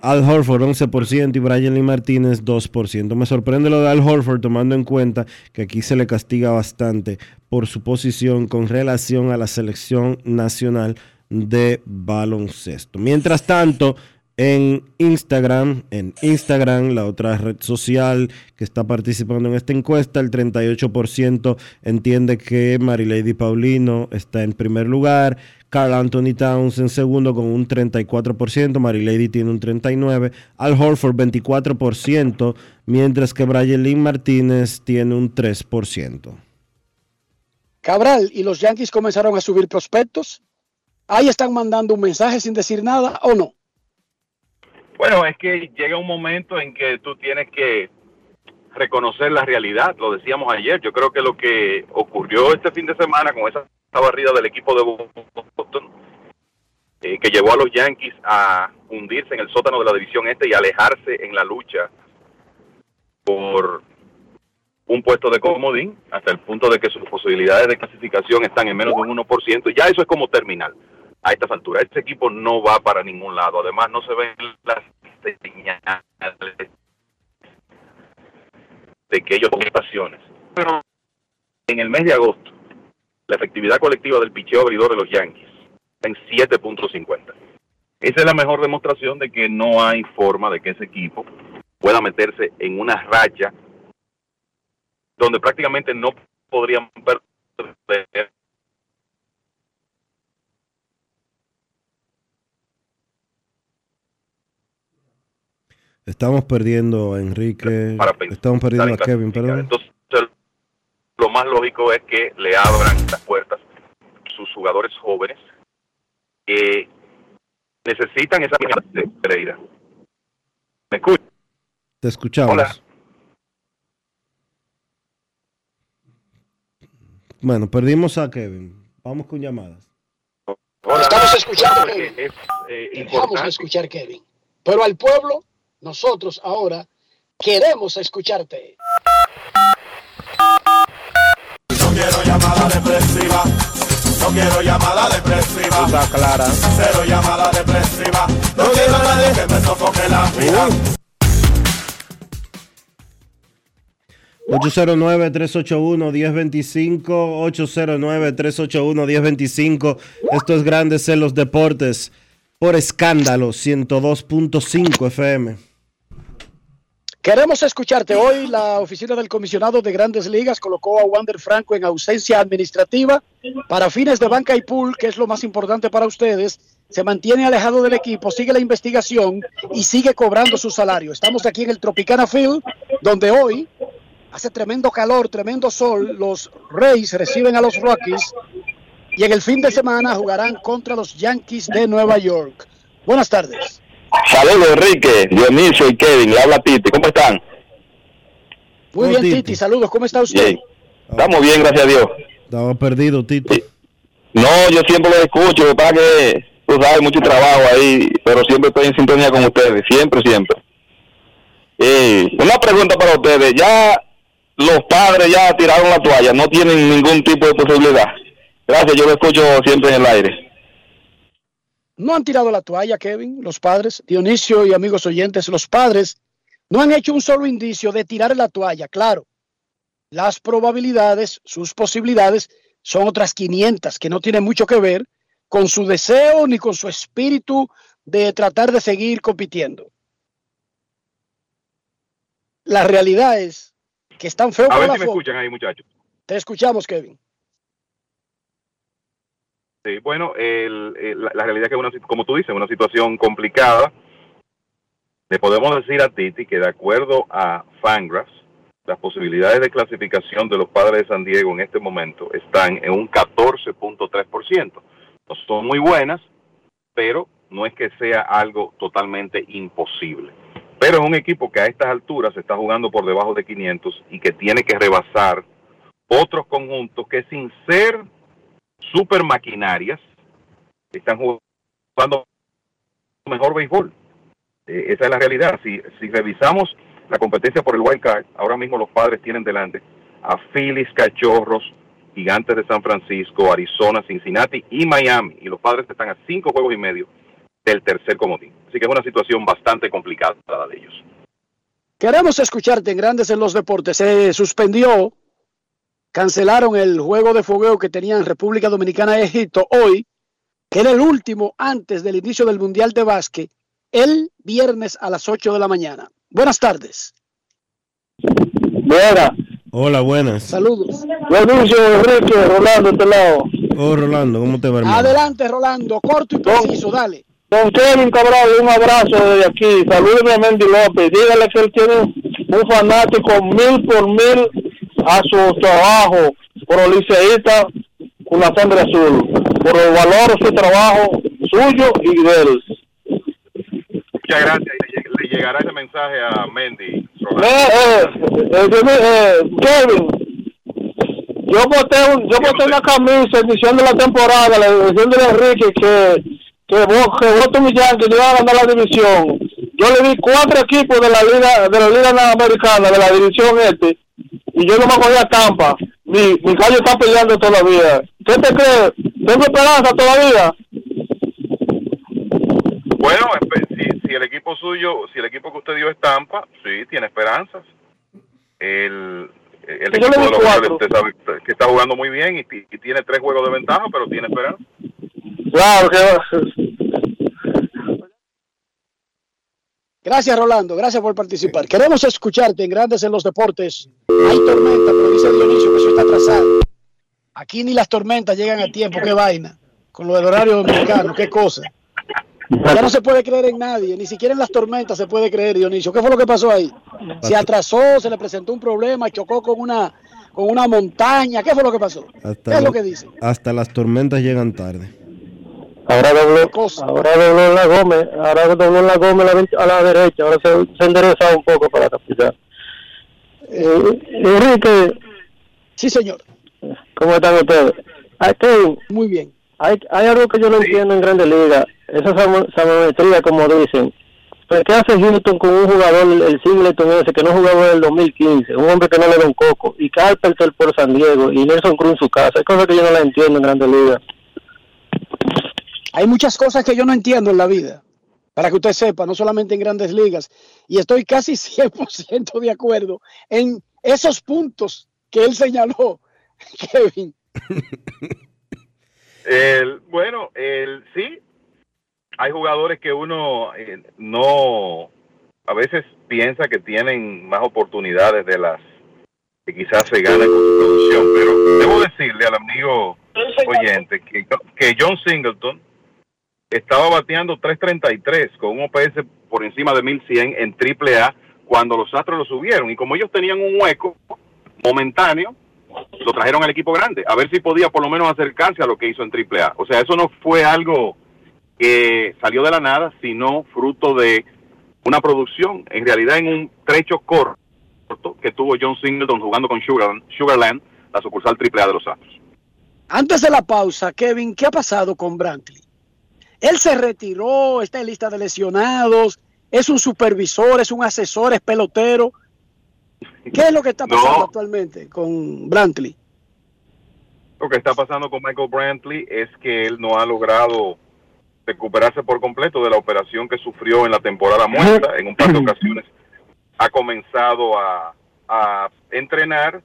Al Horford 11% y Brian Lee Martínez 2%. Me sorprende lo de Al Horford tomando en cuenta que aquí se le castiga bastante por su posición con relación a la selección nacional de baloncesto. Mientras tanto, en Instagram, en Instagram, la otra red social que está participando en esta encuesta, el 38% entiende que Marilady Paulino está en primer lugar, Carl Anthony Towns en segundo con un 34%, Marilady tiene un 39%, Al Horford 24%, mientras que Brian Lynn Martínez tiene un 3%. Cabral, ¿y los Yankees comenzaron a subir prospectos? ¿Ahí están mandando un mensaje sin decir nada o no? Bueno, es que llega un momento en que tú tienes que reconocer la realidad, lo decíamos ayer, yo creo que lo que ocurrió este fin de semana con esa barrida del equipo de Boston, eh, que llevó a los Yankees a hundirse en el sótano de la división este y alejarse en la lucha por un puesto de comodín, hasta el punto de que sus posibilidades de clasificación están en menos de un 1%, ya eso es como terminal a estas alturas. Este equipo no va para ningún lado, además no se ven las señales de que ellos son estaciones. Pero en el mes de agosto, la efectividad colectiva del picheo abridor de los Yankees en 7.50. Esa es la mejor demostración de que no hay forma de que ese equipo pueda meterse en una racha donde prácticamente no podrían perder Estamos perdiendo a Enrique. Estamos perdiendo a Kevin, perdón. Entonces, más lógico es que le abran las puertas sus jugadores jóvenes que necesitan esa de Pereira. ¿Me escuchas? Te escuchamos. Hola. Bueno, perdimos a Kevin. Vamos con llamadas. Estamos escuchando a Kevin. Es, eh, Vamos a escuchar Kevin. Pero al pueblo, nosotros ahora queremos escucharte. Llamada depresiva. No quiero llamada depresiva. Está clara. Cero llamada depresiva. No quiero nadie que me sofoque la vida. 809-381-1025, 809-381-1025. Esto es Grandes en los Deportes por escándalo 102.5 FM. Queremos escucharte. Hoy la oficina del comisionado de grandes ligas colocó a Wander Franco en ausencia administrativa para fines de banca y pool, que es lo más importante para ustedes. Se mantiene alejado del equipo, sigue la investigación y sigue cobrando su salario. Estamos aquí en el Tropicana Field, donde hoy hace tremendo calor, tremendo sol. Los Rays reciben a los Rockies y en el fin de semana jugarán contra los Yankees de Nueva York. Buenas tardes. Saludos Enrique, Dionisio y Kevin, le habla Titi, ¿cómo están? Muy bien Titi. saludos, ¿cómo está usted? Estamos bien, gracias a Dios. Estaba perdido Titi. No, yo siempre lo escucho, para que tú sabes, mucho trabajo ahí, pero siempre estoy en sintonía con ustedes, siempre, siempre. una pregunta para ustedes, ya los padres ya tiraron la toalla, no tienen ningún tipo de posibilidad. Gracias, yo lo escucho siempre en el aire. No han tirado la toalla, Kevin, los padres, Dionisio y amigos oyentes, los padres no han hecho un solo indicio de tirar la toalla, claro. Las probabilidades, sus posibilidades son otras 500 que no tienen mucho que ver con su deseo ni con su espíritu de tratar de seguir compitiendo. La realidad es que están feos A ver si me escuchan ahí, muchachos. Te escuchamos, Kevin. Sí, bueno, el- la, realidad es que una, como tú dices, una situación complicada. Le podemos decir a Titi que de acuerdo a Fangraphs, las posibilidades de clasificación de los padres de San Diego en este momento están en un 14.3%. No son muy buenas, pero no es que sea algo totalmente imposible. Pero es un equipo que a estas alturas está jugando por debajo de 500 y que tiene que rebasar otros conjuntos que sin ser super maquinarias están jugando mejor béisbol. Eh, esa es la realidad. Si, si revisamos la competencia por el wild card, ahora mismo los padres tienen delante a Phillies, Cachorros, Gigantes de San Francisco, Arizona, Cincinnati y Miami. Y los padres están a cinco juegos y medio del tercer comodín. Así que es una situación bastante complicada la de ellos. Queremos escucharte en Grandes en los Deportes. Se suspendió, cancelaron el juego de fogueo que tenían República Dominicana y Egipto hoy, que era el último antes del inicio del Mundial de Básquet, el viernes a las 8 de la mañana. Buenas tardes. Buena. Hola, buenas. Saludos. Renuncio, Enrique, Rolando, este lado. Oh, Rolando, ¿cómo te va, hermano? Adelante, Rolando, corto y preciso, dale. Don Kevin Cabral, un abrazo desde aquí. Salúdeme a Mendy López. Dígale que él tiene un fanático mil por mil a su trabajo por los liceístas con la sangre azul. Por el valor de su trabajo suyo y de él. Muchas gracias. Le, le llegará ese mensaje a Mendy. Eh, eh, eh, eh, Kevin, yo boté, un, yo boté una camisa iniciando la temporada, le diciéndole a Enrique que, que, vos, que Boston y Yankees no iban a ganar la división. Yo le di cuatro equipos de la liga de la liga americana, de la división este, y yo no me cogía Tampa. Mi, mi gallo está peleando todavía. ¿Qué te crees? ¿Tengo esperanza todavía? Bueno, si, si el equipo suyo, si el equipo que usted dio es Tampa, sí, tiene esperanzas. El, el equipo de los cuatro. Orioles, usted sabe que está jugando muy bien y, y tiene tres juegos de ventaja, pero tiene esperanza. Claro que Gracias, Rolando. Gracias por participar. Queremos escucharte en Grandes en los Deportes. Hay tormenta, pero dice Dionisio que eso está atrasado. Aquí ni las tormentas llegan a tiempo. Qué vaina. Con lo del horario dominicano, qué cosa. Ya no se puede creer en nadie, ni siquiera en las tormentas se puede creer, Dionisio. ¿Qué fue lo que pasó ahí? Se atrasó, se le presentó un problema, chocó con una, con una montaña. ¿Qué fue lo que pasó? Hasta, ¿Qué es lo que dice? hasta las tormentas llegan tarde. Ahora dobló, ahora dobló la Gómez, ahora dobló la Gómez a la, a la derecha, ahora se, se endereza un poco para capturar. Eh, Enrique. Sí, señor. ¿Cómo están ustedes? Aquí, Muy bien. Hay, hay algo que yo no entiendo en Grandes Ligas, esa samo- samometría, como dicen. ¿Pero ¿Qué hace Houston con un jugador, el Singleton ese, que no jugaba en el 2015? Un hombre que no le da un coco. Y Carpenter por San Diego, y Nelson Cruz en su casa. Hay cosas que yo no las entiendo en Grandes Ligas. Hay muchas cosas que yo no entiendo en la vida, para que usted sepa, no solamente en grandes ligas. Y estoy casi 100% de acuerdo en esos puntos que él señaló, Kevin. El, bueno, el, sí, hay jugadores que uno eh, no, a veces piensa que tienen más oportunidades de las que quizás se ganan con su producción, pero debo decirle al amigo oyente que, que John Singleton estaba bateando 3.33 con un OPS por encima de 1100 en triple A cuando los Astros lo subieron. Y como ellos tenían un hueco momentáneo lo trajeron al equipo grande a ver si podía por lo menos acercarse a lo que hizo en triple A. O sea eso no fue algo que salió de la nada sino fruto de una producción en realidad en un trecho corto que tuvo John Singleton jugando con Sugarland, Sugarland la sucursal triple A de los Astros. Antes de la pausa, Kevin, ¿qué ha pasado con Brantley? Él se retiró, está en lista de lesionados, es un supervisor, es un asesor, es pelotero. ¿Qué es lo que está pasando No. actualmente con Brantley? Lo que está pasando con Michael Brantley es que él no ha logrado recuperarse por completo de la operación que sufrió en la temporada muerta. En un par de ocasiones ha comenzado a, a entrenar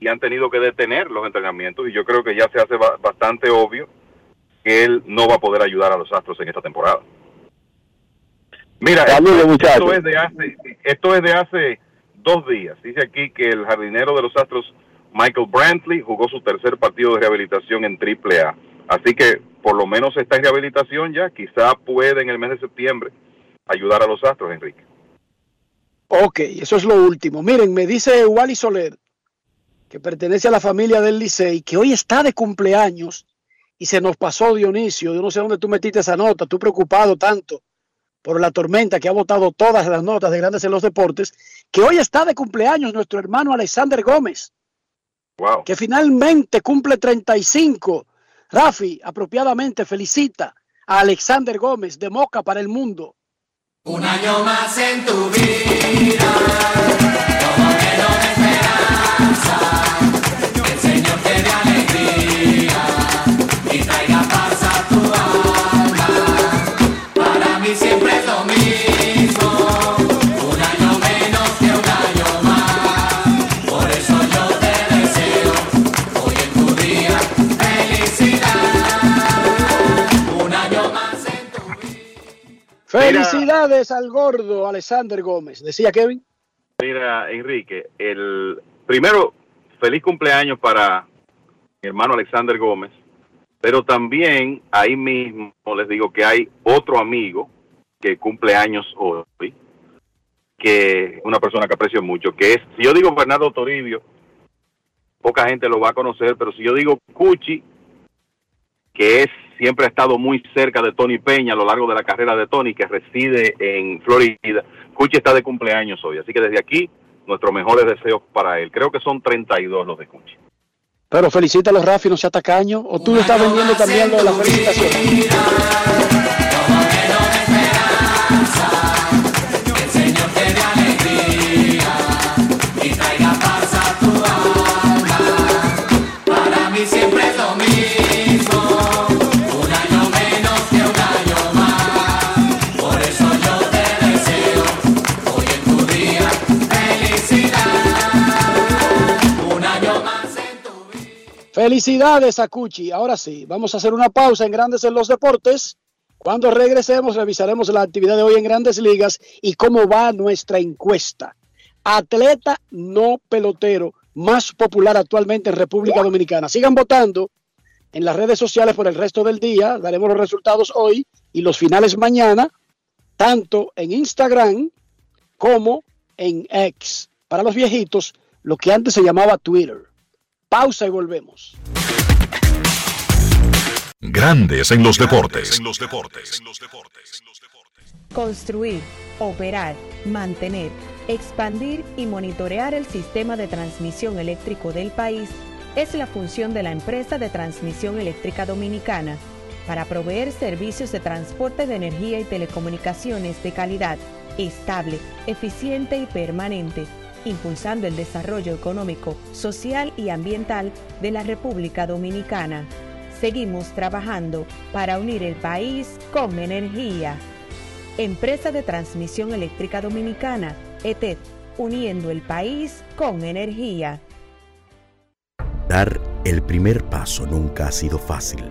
y han tenido que detener los entrenamientos y yo creo que ya se hace ba- bastante obvio que él no va a poder ayudar a los Astros en esta temporada. Mira, Saludos, esto, muchachos. esto es de hace, esto es de hace dos días. Dice aquí que el jardinero de los Astros, Michael Brantley, jugó su tercer partido de rehabilitación en AAA. Así que por lo menos está en rehabilitación ya. Quizá puede en el mes de septiembre ayudar a los Astros, Enrique. Ok, eso es lo último. Miren, me dice Wally Soler, que pertenece a la familia del Licey, que hoy está de cumpleaños y se nos pasó Dionisio. Yo no sé dónde tú metiste esa nota, tú preocupado tanto por la tormenta que ha votado todas las notas de Grandes en los Deportes, que hoy está de cumpleaños nuestro hermano Alexander Gómez, wow. que finalmente cumple 35. Rafi, apropiadamente felicita a Alexander Gómez de Moca para el mundo. Un año más en tu vida, Felicidades al gordo Alexander Gómez, decía Kevin. Mira, Enrique, el primero, feliz cumpleaños para mi hermano Alexander Gómez, pero también ahí mismo les digo que hay otro amigo que cumple años hoy, que una persona que aprecio mucho, que es, si yo digo Bernardo Toribio, poca gente lo va a conocer, pero si yo digo Cuchi, que es siempre ha estado muy cerca de Tony Peña a lo largo de la carrera de Tony, que reside en Florida. Cuchi está de cumpleaños hoy, así que desde aquí nuestros mejores deseos para él. Creo que son 32 los de Cuchi. Pero felicítalo, Rafi, no sea tacaño. O tú le estás vendiendo también lo de la felicitación. Felicidades a. Ahora sí, vamos a hacer una pausa en Grandes en los Deportes. Cuando regresemos, revisaremos la actividad de hoy en Grandes Ligas y cómo va nuestra encuesta. Atleta no pelotero más popular actualmente en República Dominicana. Sigan votando en las redes sociales por el resto del día. Daremos los resultados hoy y los finales mañana, tanto en Instagram como en X. Para los viejitos, lo que antes se llamaba Twitter. Pausa y volvemos. Grandes en los deportes. Construir, operar, mantener, expandir y monitorear el sistema de transmisión eléctrico del país es la función de la empresa de transmisión eléctrica dominicana para proveer servicios de transporte de energía y telecomunicaciones de calidad, estable, eficiente y permanente, impulsando el desarrollo económico, social y ambiental de la República Dominicana. Seguimos trabajando para unir el país con energía. Empresa de Transmisión Eléctrica Dominicana, ETED, uniendo el país con energía. Dar el primer paso nunca ha sido fácil,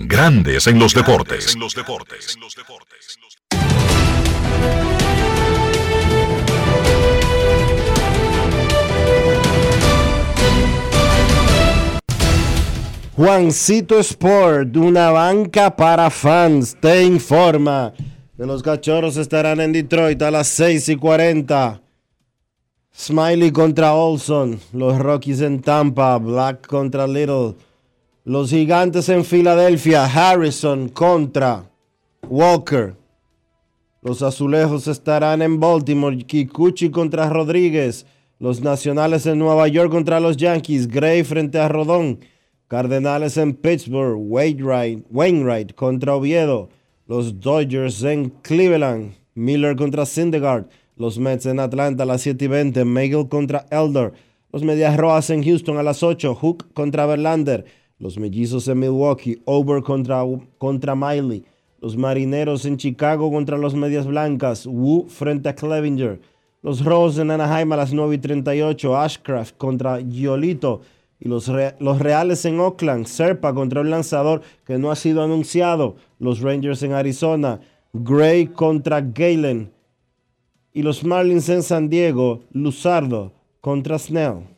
Grandes en los deportes. Juancito Sport, una banca para fans, te informa que los cachorros estarán en Detroit a las 6 y 40. Smiley contra Olson, los Rockies en Tampa, Black contra Little, los Gigantes en Filadelfia, Harrison contra Walker. Los Azulejos estarán en Baltimore, Kikuchi contra Rodríguez, los Nacionales en Nueva York contra los Yankees, Gray frente a Rodón. Cardenales en Pittsburgh, Wainwright, contra Oviedo. Los Dodgers en Cleveland, Miller contra Syndergaard. Los Mets en Atlanta a las 7 y 20, Megill contra Elder. Los Medias Rojas en Houston a las 8, Hook contra Verlander. Los Mellizos en Milwaukee, Over contra, contra Miley. Los Marineros en Chicago contra los Medias Blancas, Wu frente a Clevinger. Los Rojos en Anaheim a las 9 y 38, Ashcraft contra Giolito. Y los, los Reales en Oakland, Serpa contra un lanzador que no ha sido anunciado. Los Rangers en Arizona, Gray contra Galen. Y los Marlins en San Diego, Luzardo contra Snell.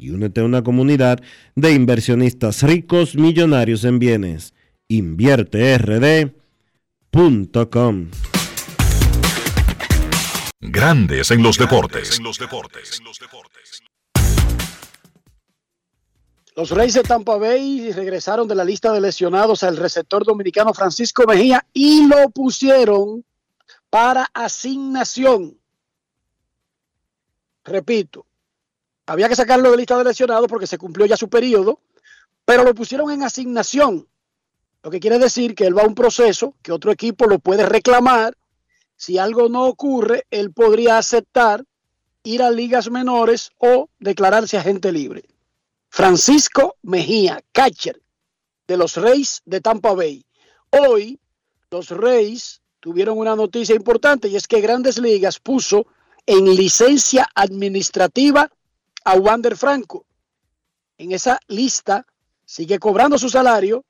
y únete a una comunidad de inversionistas ricos millonarios en bienes. InvierteRD.com. Grandes en los deportes. Los Reyes de Tampa Bay regresaron de la lista de lesionados al receptor dominicano Francisco Mejía y lo pusieron para asignación. Repito, había que sacarlo de lista de lesionados porque se cumplió ya su periodo, pero lo pusieron en asignación. Lo que quiere decir que él va a un proceso que otro equipo lo puede reclamar. Si algo no ocurre, él podría aceptar ir a ligas menores o declararse agente libre. Francisco Mejía, catcher de los Reyes de Tampa Bay. Hoy los Reyes tuvieron una noticia importante y es que Grandes Ligas puso en licencia administrativa a Wander Franco. En esa lista sigue cobrando su salario,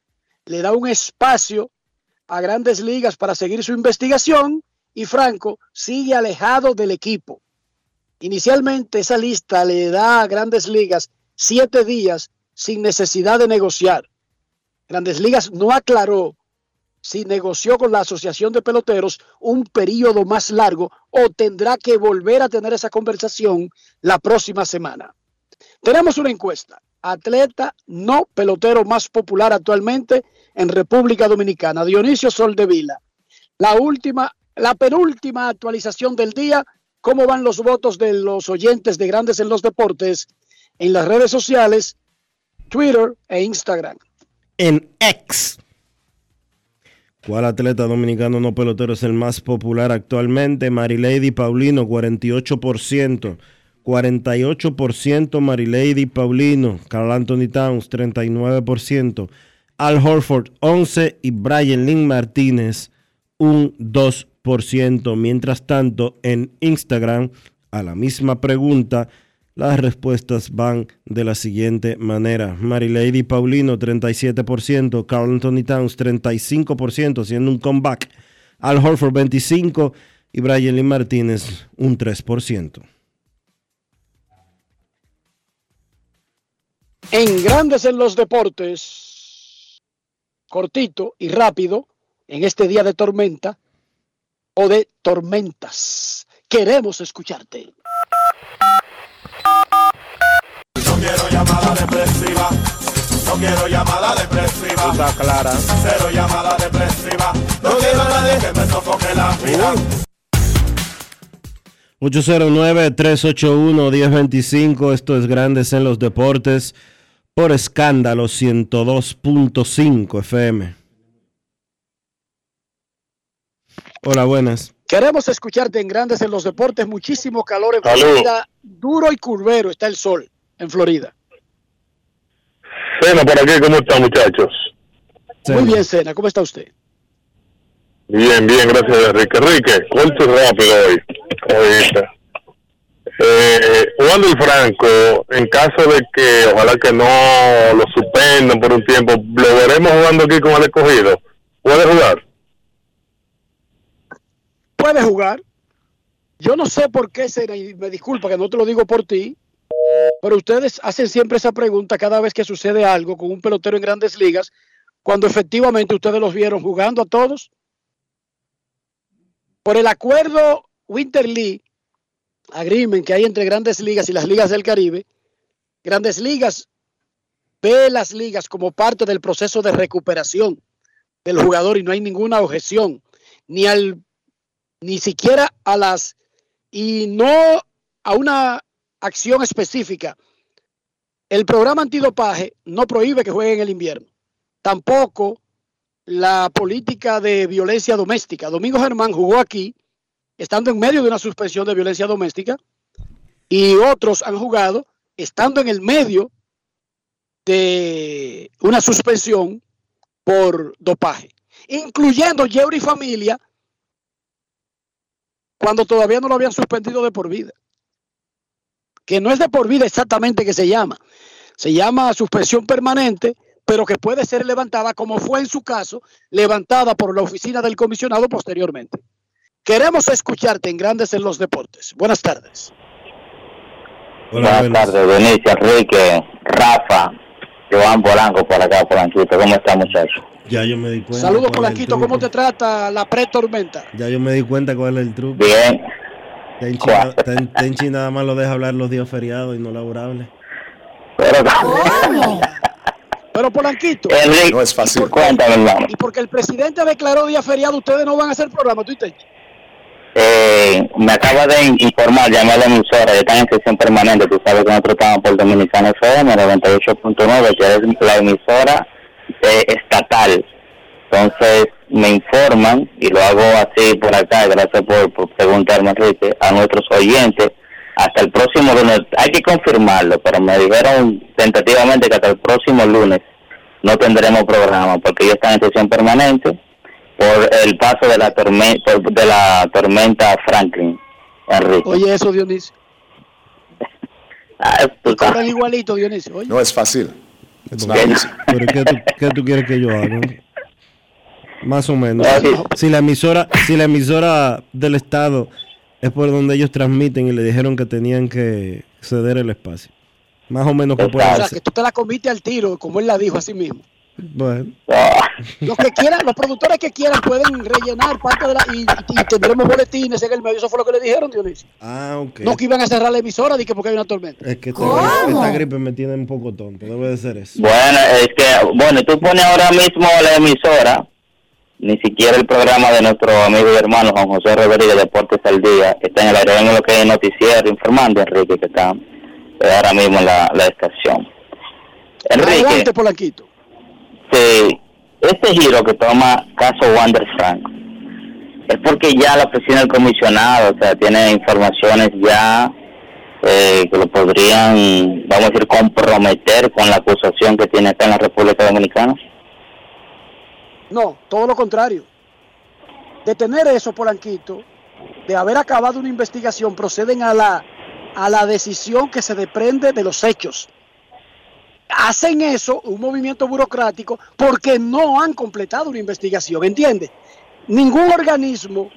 le da un espacio a Grandes Ligas para seguir su investigación y Franco sigue alejado del equipo. Inicialmente esa lista le da a Grandes Ligas siete días sin necesidad de negociar. Grandes Ligas no aclaró si negoció con la Asociación de Peloteros un periodo más largo o tendrá que volver a tener esa conversación la próxima semana. Tenemos una encuesta. Atleta no pelotero más popular actualmente en República Dominicana. Dionisio Soldevila. La última, la penúltima actualización del día. ¿Cómo van los votos de los oyentes de Grandes en los Deportes en las redes sociales, Twitter e Instagram? En X. ¿Cuál atleta dominicano no pelotero es el más popular actualmente? Marilady Paulino, 48%. 48% Marilady Paulino. Carl Anthony Towns, 39%. Al Horford, 11%. Y Brian Lynn Martínez, un 2%. Mientras tanto, en Instagram, a la misma pregunta, las respuestas van de la siguiente manera. Marilady Paulino, 37%. Carl Anthony Towns, 35%, haciendo un comeback. Al Horford, 25%. Y Brian Lee Martínez, un 3%. En Grandes en los Deportes, cortito y rápido, en este día de tormenta o de tormentas. Queremos escucharte. Llamada depresiva. No quiero llamada depresiva. Está clara. Cero llamada depresiva. No quiero a nadie que me sofoque la vida. 809-381-1025. Esto es Grandes en los Deportes por escándalo 102.5 FM. Hola, buenas. Queremos escucharte en Grandes en los Deportes. Muchísimo calor en. Florida. Duro y curvero está el sol en Florida. Cena por aquí, ¿cómo están muchachos? Muy bien, Sena. ¿Cómo está usted? Bien, bien, gracias Enrique. Enrique, corto y rápido hoy. Oíste. Eh, Juan del Franco, en caso de que ojalá que no lo suspendan por un tiempo, lo veremos jugando aquí con el escogido. ¿Puede jugar? Puede jugar. Yo no sé por qué, Sena, y me disculpa que no te lo digo por ti, pero ustedes hacen siempre esa pregunta cada vez que sucede algo con un pelotero en grandes ligas, cuando efectivamente ustedes los vieron jugando a todos. Por el acuerdo Winter League, agreement que hay entre grandes ligas y las ligas del Caribe, grandes ligas ve las ligas como parte del proceso de recuperación del jugador y no hay ninguna objeción, ni al ni siquiera a las y no a una acción específica. El programa antidopaje no prohíbe que jueguen en el invierno. Tampoco la política de violencia doméstica. Domingo Germán jugó aquí, estando en medio de una suspensión de violencia doméstica, y otros han jugado estando en el medio de una suspensión por dopaje, incluyendo Yeuri Familia, cuando todavía no lo habían suspendido de por vida. Que no es de por vida exactamente que se llama. Se llama suspensión permanente, pero que puede ser levantada, como fue en su caso, levantada por la oficina del comisionado posteriormente. Queremos escucharte en Grandes en los Deportes. Buenas tardes. Buenas tardes, Benicio, Enrique, Rafa, Joan Polanco por acá, Polanquito. ¿Cómo está, muchacho? Ya yo me di cuenta. Saludos, Polanquito. ¿Cómo te trata la pre-tormenta? Ya yo me di cuenta cuál es el truco. Bien. Tenchi, Ten- Tenchi nada más lo deja hablar los días feriados y no laborables. Pero Polanquito. Enrique, No es fácil. Cuéntame, hermano. Y porque el presidente declaró día feriado, ustedes no van a hacer programa, ¿tú dices? Eh, me acaba de informar, llamé a la emisora, ya están en sesión permanente. Tú sabes que nosotros estamos por Dominicana FM, 98.9, que es la emisora eh, estatal. Entonces me informan, y lo hago así por acá, gracias por, por preguntarme, Enrique, a nuestros oyentes, hasta el próximo lunes, hay que confirmarlo, pero me dijeron tentativamente que hasta el próximo lunes no tendremos programa, porque ya están en sesión permanente por el paso de la tormenta de la tormenta Franklin Enrique Oye, eso, Dionisio. Ah, igualito, Dionisio. Oye. No es fácil. ¿qué, tú, qué tú quieres que yo haga? Más o menos. Si la emisora, si la emisora del estado es por donde ellos transmiten y le dijeron que tenían que ceder el espacio. Más o menos que O puede sea, que tú te la comiste al tiro, como él la dijo así mismo. Bueno, Los que quieran, los productores que quieran pueden rellenar parte de la. Y, y tendremos boletines en el medio. Eso fue lo que le dijeron, Dionisio. ah, ok. No que iban a cerrar la emisora, di que porque hay una tormenta. Es que esta gripe, esta gripe me tiene un poco tonto. Debe de ser eso. bueno es que bueno tú pones ahora mismo la emisora ni siquiera el programa de nuestro amigo y hermano Juan José Rodríguez Deportes al Día está en el aire en lo que es noticiero informando Enrique que está eh, ahora mismo en la, la estación Enrique Adelante, Polanquito. Sí, este giro que toma caso Wander Franco es porque ya la oficina del comisionado, o sea, tiene informaciones ya eh, que lo podrían, vamos a decir, comprometer con la acusación que tiene acá en la República Dominicana. No, todo lo contrario. De tener eso, Polanquito, de haber acabado una investigación, proceden a la, a la decisión que se desprende de los hechos. Hacen eso, un movimiento burocrático, porque no han completado una investigación, ¿entiende? Ningún organismo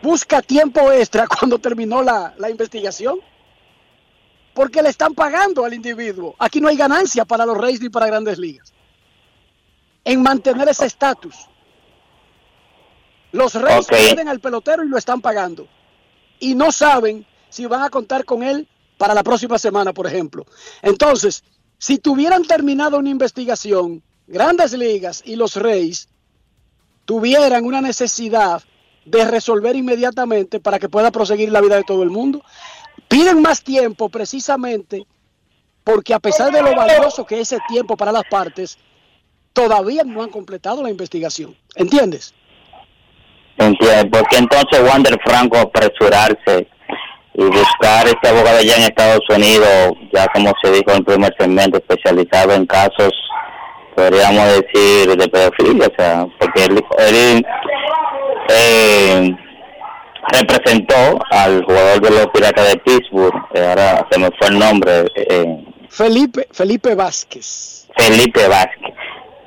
busca tiempo extra cuando terminó la, la investigación, porque le están pagando al individuo. Aquí no hay ganancia para los Reyes ni para grandes ligas en mantener ese estatus. Los Reyes Ok. pierden al pelotero y lo están pagando. Y no saben si van a contar con él para la próxima semana, por ejemplo. Entonces, si tuvieran terminado una investigación, grandes ligas y los Reyes tuvieran una necesidad de resolver inmediatamente para que pueda proseguir la vida de todo el mundo, piden más tiempo precisamente porque a pesar de lo valioso que es ese tiempo para las partes, todavía no han completado la investigación. ¿Entiendes? Entiendo, porque entonces Wander Franco apresurarse y buscar este abogado ya en Estados Unidos, ya como se dijo en el primer segmento, especializado en casos, podríamos decir, de pedofilia, o sea, porque él, él, eh, representó al jugador de los Piratas de Pittsburgh, ahora se me fue el nombre, eh, Felipe, Felipe Vázquez. Felipe Vázquez.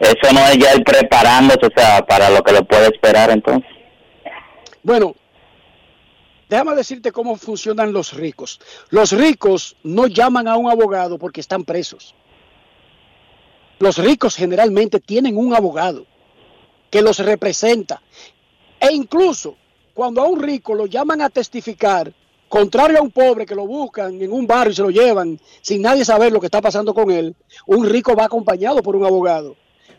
Eso no es ya él preparándose, o sea, para lo que le puede esperar entonces. Bueno, déjame decirte cómo funcionan los ricos. Los ricos no llaman a un abogado porque están presos. Los ricos generalmente tienen un abogado que los representa. E incluso cuando a un rico lo llaman a testificar, contrario a un pobre que lo buscan en un barrio y se lo llevan sin nadie saber lo que está pasando con él, un rico va acompañado por un abogado.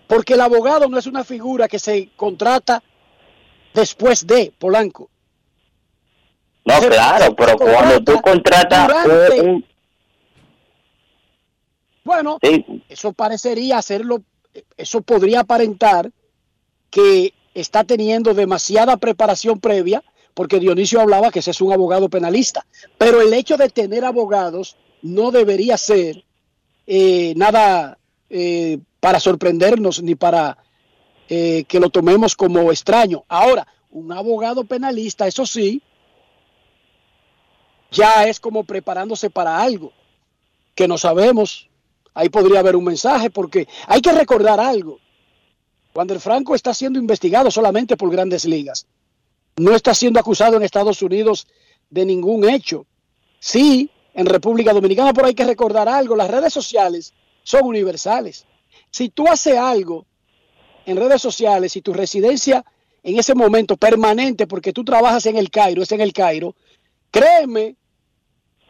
Porque el abogado no es una figura que se contrata después de Polanco. No, Se- claro, se pero cuando tú contratas durante- un- un- Bueno, Sí. eso parecería hacerlo, eso podría aparentar que está teniendo demasiada preparación previa, porque Dionisio hablaba que ese es un abogado penalista, pero el hecho de tener abogados no debería ser eh, nada eh, para sorprendernos ni para eh, que lo tomemos como extraño. Ahora, un abogado penalista, eso sí, ya es como preparándose para algo que no sabemos. Ahí podría haber un mensaje porque hay que recordar algo. Wander Franco está siendo investigado solamente por grandes ligas. No está siendo acusado en Estados Unidos de ningún hecho. Sí, en República Dominicana, pero hay que recordar algo. Las redes sociales son universales. Si tú haces algo en redes sociales y tu residencia en ese momento permanente, porque tú trabajas en el Cairo, es en el Cairo, créeme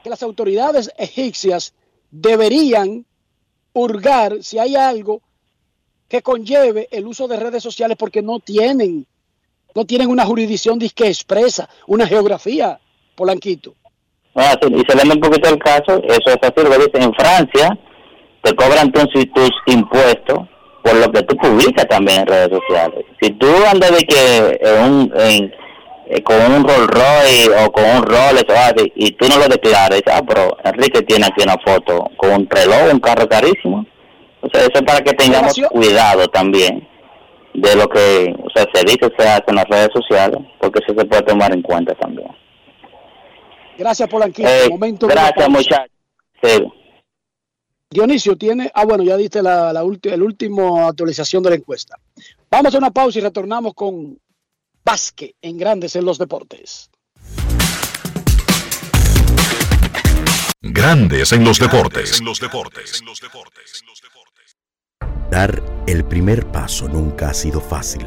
que las autoridades egipcias deberían hurgar si hay algo que conlleve el uso de redes sociales porque no tienen, no tienen una jurisdicción disque expresa, una geografía, Polanquito. Ah, sí, y saliendo un poquito del caso, eso es así, lo que dicen en Francia, te cobran tus, tus impuestos por lo que tú publicas también en redes sociales. Si tú andas de que en un, en, eh, con un Rolls Royce o con un Rolex o así, y tú no lo declaras, dices, ah, pero Enrique tiene aquí una foto con un reloj, un carro carísimo. O sea, eso es para que tengamos cuidado también de lo que o sea, se dice, se hace en las redes sociales, porque eso se puede tomar en cuenta también. Gracias. Eh, Momento de una gracias, muchachos. Sí. Dionisio tiene, ah bueno, ya diste la, la ulti- el último actualización de la encuesta. Vamos a una pausa y retornamos con Vázquez en Grandes en los Deportes. Grandes en los deportes. Dar el primer paso nunca ha sido fácil,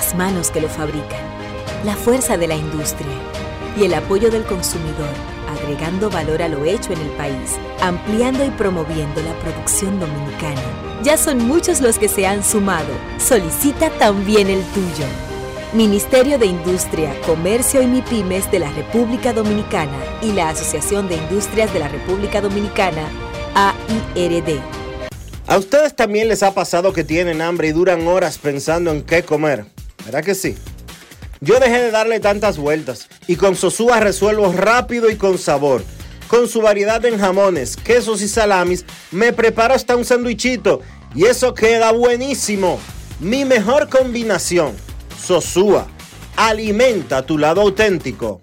las manos que lo fabrican, la fuerza de la industria y el apoyo del consumidor, agregando valor a lo hecho en el país, ampliando y promoviendo la producción dominicana. Ya son muchos los que se han sumado. Solicita también el tuyo. Ministerio de Industria, Comercio y MIPIMES de la República Dominicana y la Asociación de Industrias de la República Dominicana, AIRD. ¿A ustedes también les ha pasado que tienen hambre y duran horas pensando en qué comer? ¿Verdad que sí? Yo dejé de darle tantas vueltas y con Sosúa resuelvo rápido y con sabor. Con su variedad en jamones, quesos y salamis, me preparo hasta un sandwichito y eso queda buenísimo. Mi mejor combinación. Sosúa. Alimenta tu lado auténtico.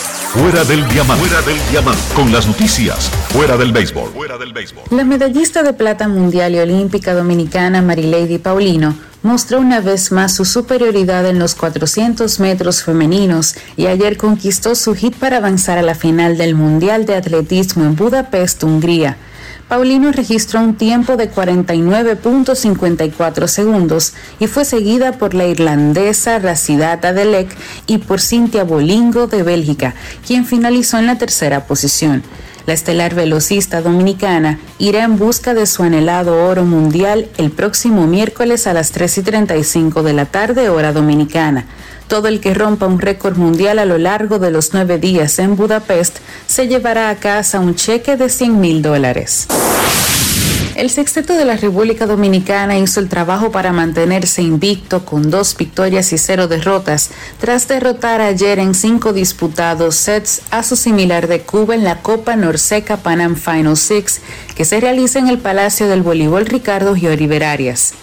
Fuera del diamante. Fuera del diamante. Con las noticias. Fuera del béisbol. Fuera del béisbol. La medallista de plata mundial y olímpica dominicana Marilady Paulino mostró una vez más su superioridad en los 400 metros femeninos y ayer conquistó su hit para avanzar a la final del Mundial de Atletismo en Budapest, Hungría. Paulino registró un tiempo de 49.54 segundos y fue seguida por la irlandesa Racidata Delec y por Cintia Bolingo de Bélgica, quien finalizó en la tercera posición. La estelar velocista dominicana irá en busca de su anhelado oro mundial el próximo miércoles a las 3 y 35 de la tarde, hora dominicana. Todo el que rompa un récord mundial a lo largo de los nueve días en Budapest se llevará a casa un cheque de 100 mil dólares. El sexteto de la República Dominicana hizo el trabajo para mantenerse invicto con dos victorias y cero derrotas, tras derrotar ayer en cinco disputados sets a su similar de Cuba en la Copa Norseca Panam Final Six, que se realiza en el Palacio del Voleibol Ricardo Giori Arias.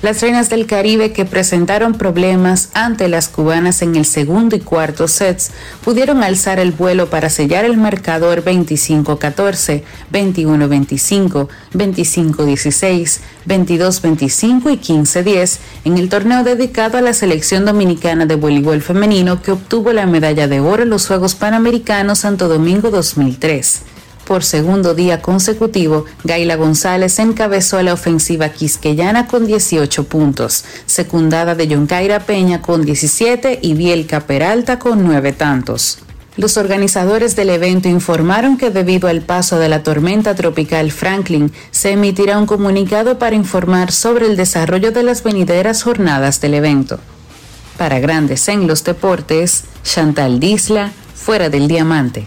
Las reinas del Caribe que presentaron problemas ante las cubanas en el segundo y cuarto sets pudieron alzar el vuelo para sellar el marcador 25-14, 21-25, 25-16, 22-25 y 15-10 en el torneo dedicado a la selección dominicana de voleibol femenino que obtuvo la medalla de oro en los Juegos Panamericanos Santo Domingo 2003. Por segundo día consecutivo, Gaila González encabezó la ofensiva quisqueyana con 18 puntos, secundada de Yoncaira Peña con 17 y Bielka Peralta con 9 tantos. Los organizadores del evento informaron que debido al paso de la tormenta tropical Franklin, se emitirá un comunicado para informar sobre el desarrollo de las venideras jornadas del evento. Para Grandes en los Deportes, Chantal Disla, fuera del diamante.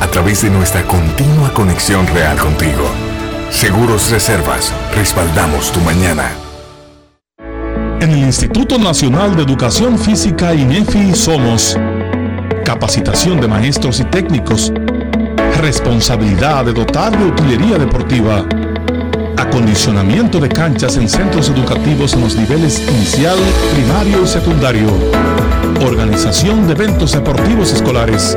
a través de nuestra continua conexión real contigo. Seguros Reservas, respaldamos tu mañana. En el Instituto Nacional de Educación Física INEFI somos capacitación de maestros y técnicos, responsabilidad de dotar de utilería deportiva, acondicionamiento de canchas en centros educativos en los niveles inicial, primario y secundario, organización de eventos deportivos escolares.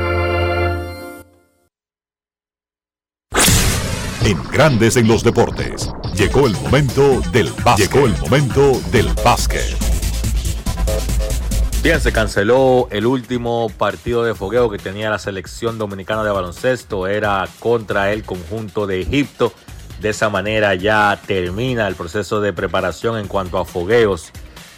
En Grandes en los Deportes. Llegó el momento del básquet. Llegó el momento del básquet. Bien, se canceló el último partido de fogueo que tenía la selección dominicana de baloncesto. Era contra el conjunto de Egipto. De esa manera ya termina el proceso de preparación en cuanto a fogueos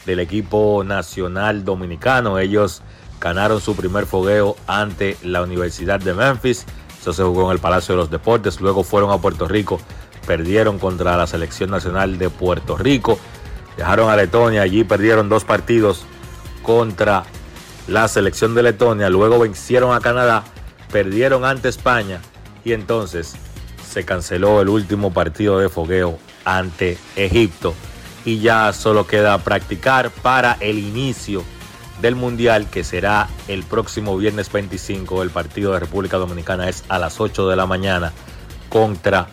del equipo nacional dominicano. Ellos ganaron su primer fogueo ante la Universidad de Memphis. Eso se jugó en el Palacio de los Deportes. Luego fueron a Puerto Rico. Perdieron contra la selección nacional de Puerto Rico. Dejaron a Letonia. Allí perdieron dos partidos contra la selección de Letonia. Luego vencieron a Canadá. Perdieron ante España. Y entonces se canceló el último partido de fogueo ante Egipto. Y ya solo queda practicar para el inicio del Mundial que será el próximo viernes 25. El partido de República Dominicana es a las 8 de la mañana contra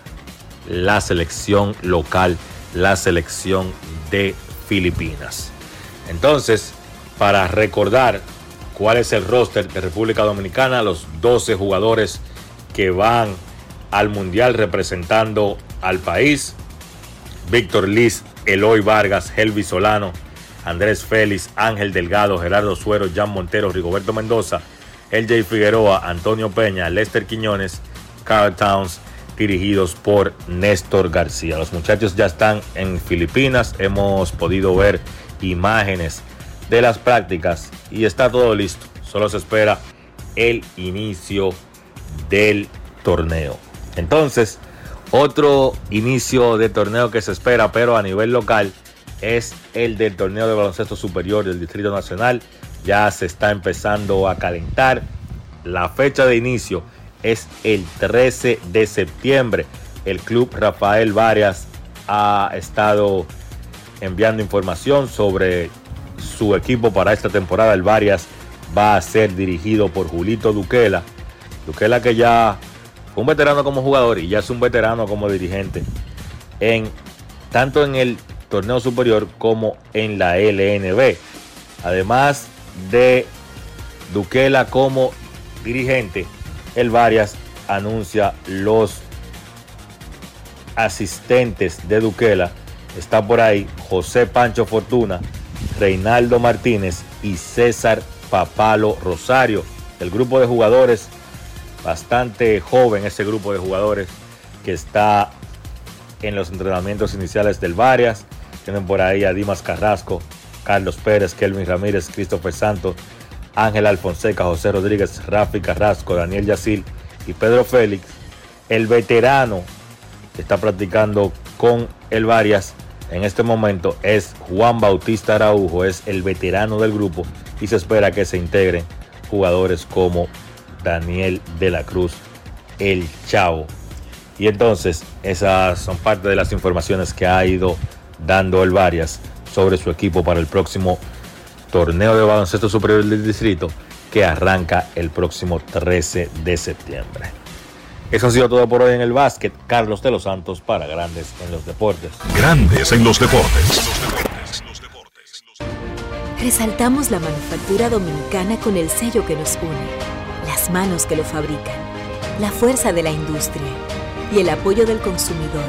la selección local, la selección de Filipinas. Entonces, para recordar cuál es el roster de República Dominicana, los 12 jugadores que van al Mundial representando al país. Víctor Liz, Eloy Vargas, Helvi Solano, Andrés Félix, Ángel Delgado, Gerardo Suero, Jan Montero, Rigoberto Mendoza, LJ Figueroa, Antonio Peña, Lester Quiñones, Carl Towns, dirigidos por Néstor García. Los muchachos ya están en Filipinas, hemos podido ver imágenes de las prácticas y está todo listo. Solo se espera el inicio del torneo. Entonces, otro inicio de torneo que se espera, pero a nivel local, es el del torneo de baloncesto superior del Distrito Nacional. Ya se está empezando a calentar. La fecha de inicio es el 13 de septiembre. El club Rafael Varias ha estado enviando información sobre su equipo para esta temporada. El Varias va a ser dirigido por Julito Duquela. Duquela que ya fue un veterano como jugador y ya es un veterano como dirigente. En, tanto en el torneo superior como en la LNB. Además de Duquela como dirigente, el Varias anuncia los asistentes de Duquela. Está por ahí José Pancho Fortuna, Reinaldo Martínez y César Papalo Rosario. El grupo de jugadores, bastante joven ese grupo de jugadores que está en los entrenamientos iniciales del Varias. Tienen por ahí a Dimas Carrasco, Carlos Pérez, Kelvin Ramírez, Christopher Santos, Ángel Alfonseca, José Rodríguez, Rafi Carrasco, Daniel Yacil y Pedro Félix. El veterano que está practicando con el Varias en este momento es Juan Bautista Araujo, es el veterano del grupo y se espera que se integren jugadores como Daniel de la Cruz, el Chavo. Y entonces, esas son parte de las informaciones que ha ido dando el Varias sobre su equipo para el próximo torneo de baloncesto superior del distrito que arranca el próximo 13 de septiembre. Eso ha sido todo por hoy en el básquet. Carlos de los Santos para Grandes en los Deportes. Grandes en los deportes. Resaltamos la manufactura dominicana con el sello que nos une, las manos que lo fabrican, la fuerza de la industria y el apoyo del consumidor,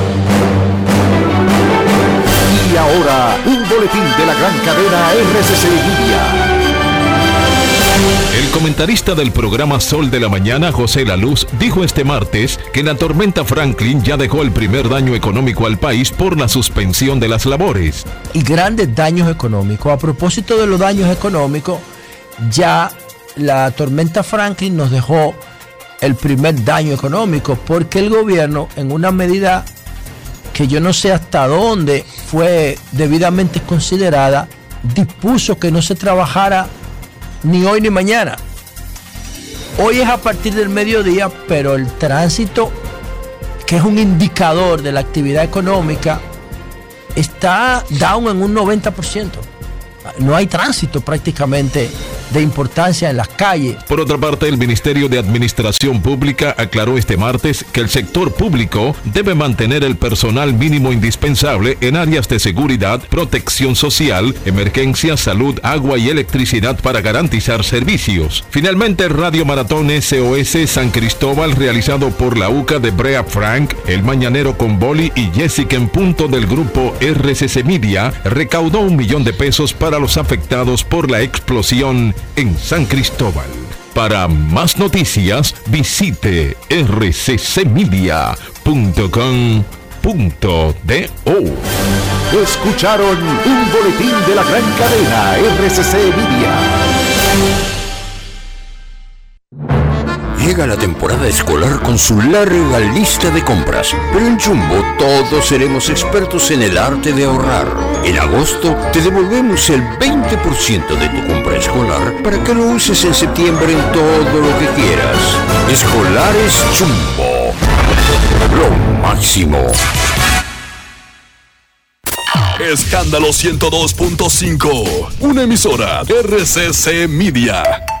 Y ahora, un boletín de la gran cadena RCC. El comentarista del programa Sol de la Mañana, José La Luz, dijo este martes que la tormenta Franklin ya dejó el primer daño económico al país por la suspensión de las labores. y grandes daños económicos. A propósito de los daños económicos, ya la tormenta Franklin nos dejó el primer daño económico, porque el gobierno, en una medida que yo no sé hasta dónde fue debidamente considerada, dispuso que no se trabajara ni hoy ni mañana. Hoy es a partir del mediodía, pero el tránsito, que es un indicador de la actividad económica, está down en un 90%. No hay tránsito prácticamente de importancia en las calles. Por otra parte, el Ministerio de Administración Pública aclaró este martes que el sector público debe mantener el personal mínimo indispensable en áreas de seguridad, protección social, emergencia, salud, agua y electricidad para garantizar servicios. Finalmente, Radio Maratón SOS San Cristóbal, realizado por la UCA de Brea Frank, El Mañanero con Boli y Jessica en punto del grupo RCC Media, recaudó un millón de pesos para los afectados por la explosión en San Cristóbal. Para más noticias, visite rccmedia.com.do. Escucharon un boletín de la gran cadena RCC Media. Llega la temporada escolar con su larga lista de compras, pero en Jumbo todos seremos expertos en el arte de ahorrar. En agosto te devolvemos el 20% de tu compra escolar para que lo uses en septiembre en todo lo que quieras. Escolares Jumbo. Lo máximo. Escándalo 102.5. Una emisora RCC Media.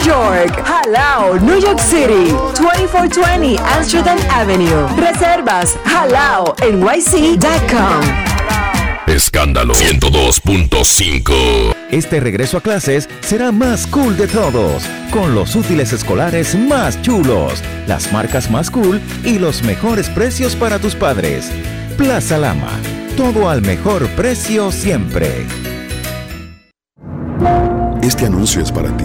York. Jalao, New York City. 2420 Amsterdam Avenue. Reservas Jalao NYC.com. Escándalo 102.5. Este regreso a clases será más cool de todos, con los útiles escolares más chulos, las marcas más cool y los mejores precios para tus padres. Plaza Lama, todo al mejor precio siempre. Este anuncio es para ti,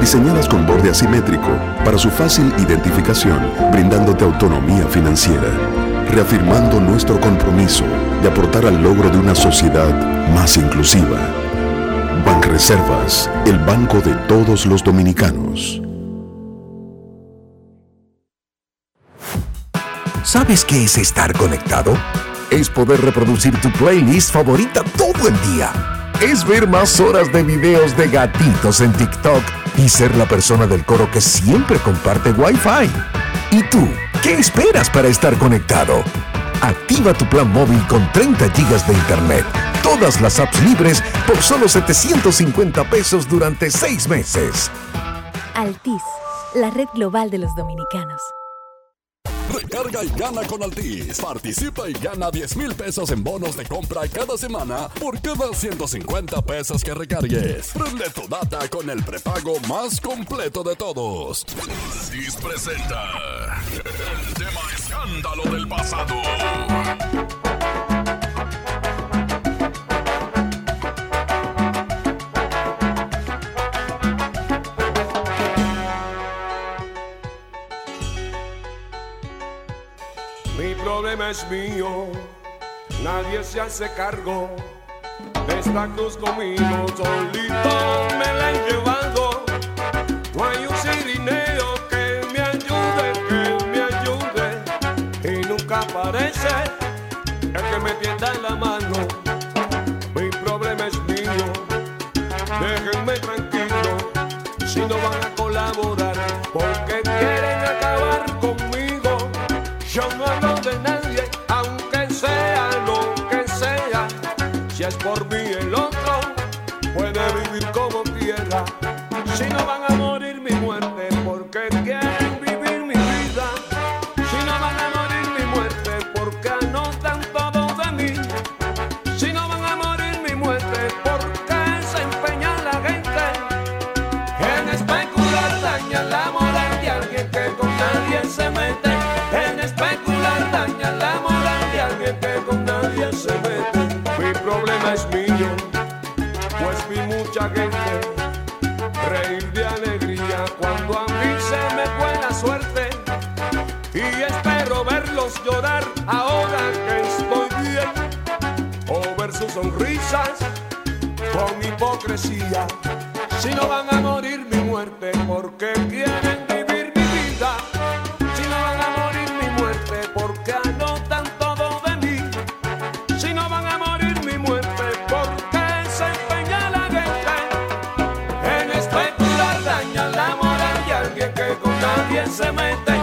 diseñadas con borde asimétrico para su fácil identificación, brindándote autonomía financiera, reafirmando nuestro compromiso de aportar al logro de una sociedad más inclusiva. Banreservas, el banco de todos los dominicanos. ¿Sabes qué es estar conectado? Es poder reproducir tu playlist favorita todo el día. Es ver más horas de videos de gatitos en TikTok y ser la persona del coro que siempre comparte Wi-Fi. ¿Y tú? ¿Qué esperas para estar conectado? Activa tu plan móvil con 30 gigas de internet, todas las apps libres por solo 750 pesos durante 6 meses. Altis, la red global de los dominicanos. Recarga y gana con Altis. Participa y gana 10 mil pesos en bonos de compra cada semana por cada 150 pesos que recargues. Prende tu data con el prepago más completo de todos. Altis presenta el tema escándalo del pasado. Problema es mío, nadie se hace cargo de esta cruz conmigo, solito me la han llevado. No hay un sirineo que me ayude, que me ayude, y nunca aparece el que me tienda en la mano. She knows con hipocresía. Si no van a morir mi muerte porque quieren vivir mi vida. Si no van a morir mi muerte porque anotan todo de mí. Si no van a morir mi muerte porque se empeña la gente en especular, daña la moral y alguien que con nadie se mete.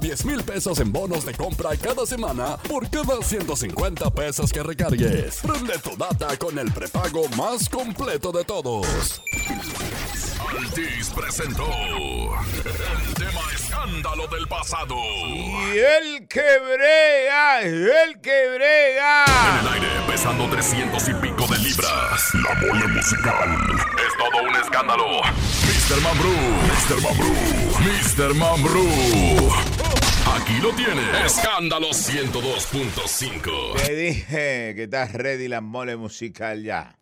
10 mil pesos en bonos de compra cada semana por cada 150 pesos que recargues. Prende tu data con el prepago más completo de todos. Altis presentó el tema escándalo del pasado. Y el que brega, el que brega. En el aire, pesando 300 y pico de libras. La bola musical. Es todo un escándalo. Mr. Mambrú, Mr. Mambrú, Mr. Mambrú. Aquí lo tienes. Escándalo 102.5. Te dije que estás ready la mole musical ya.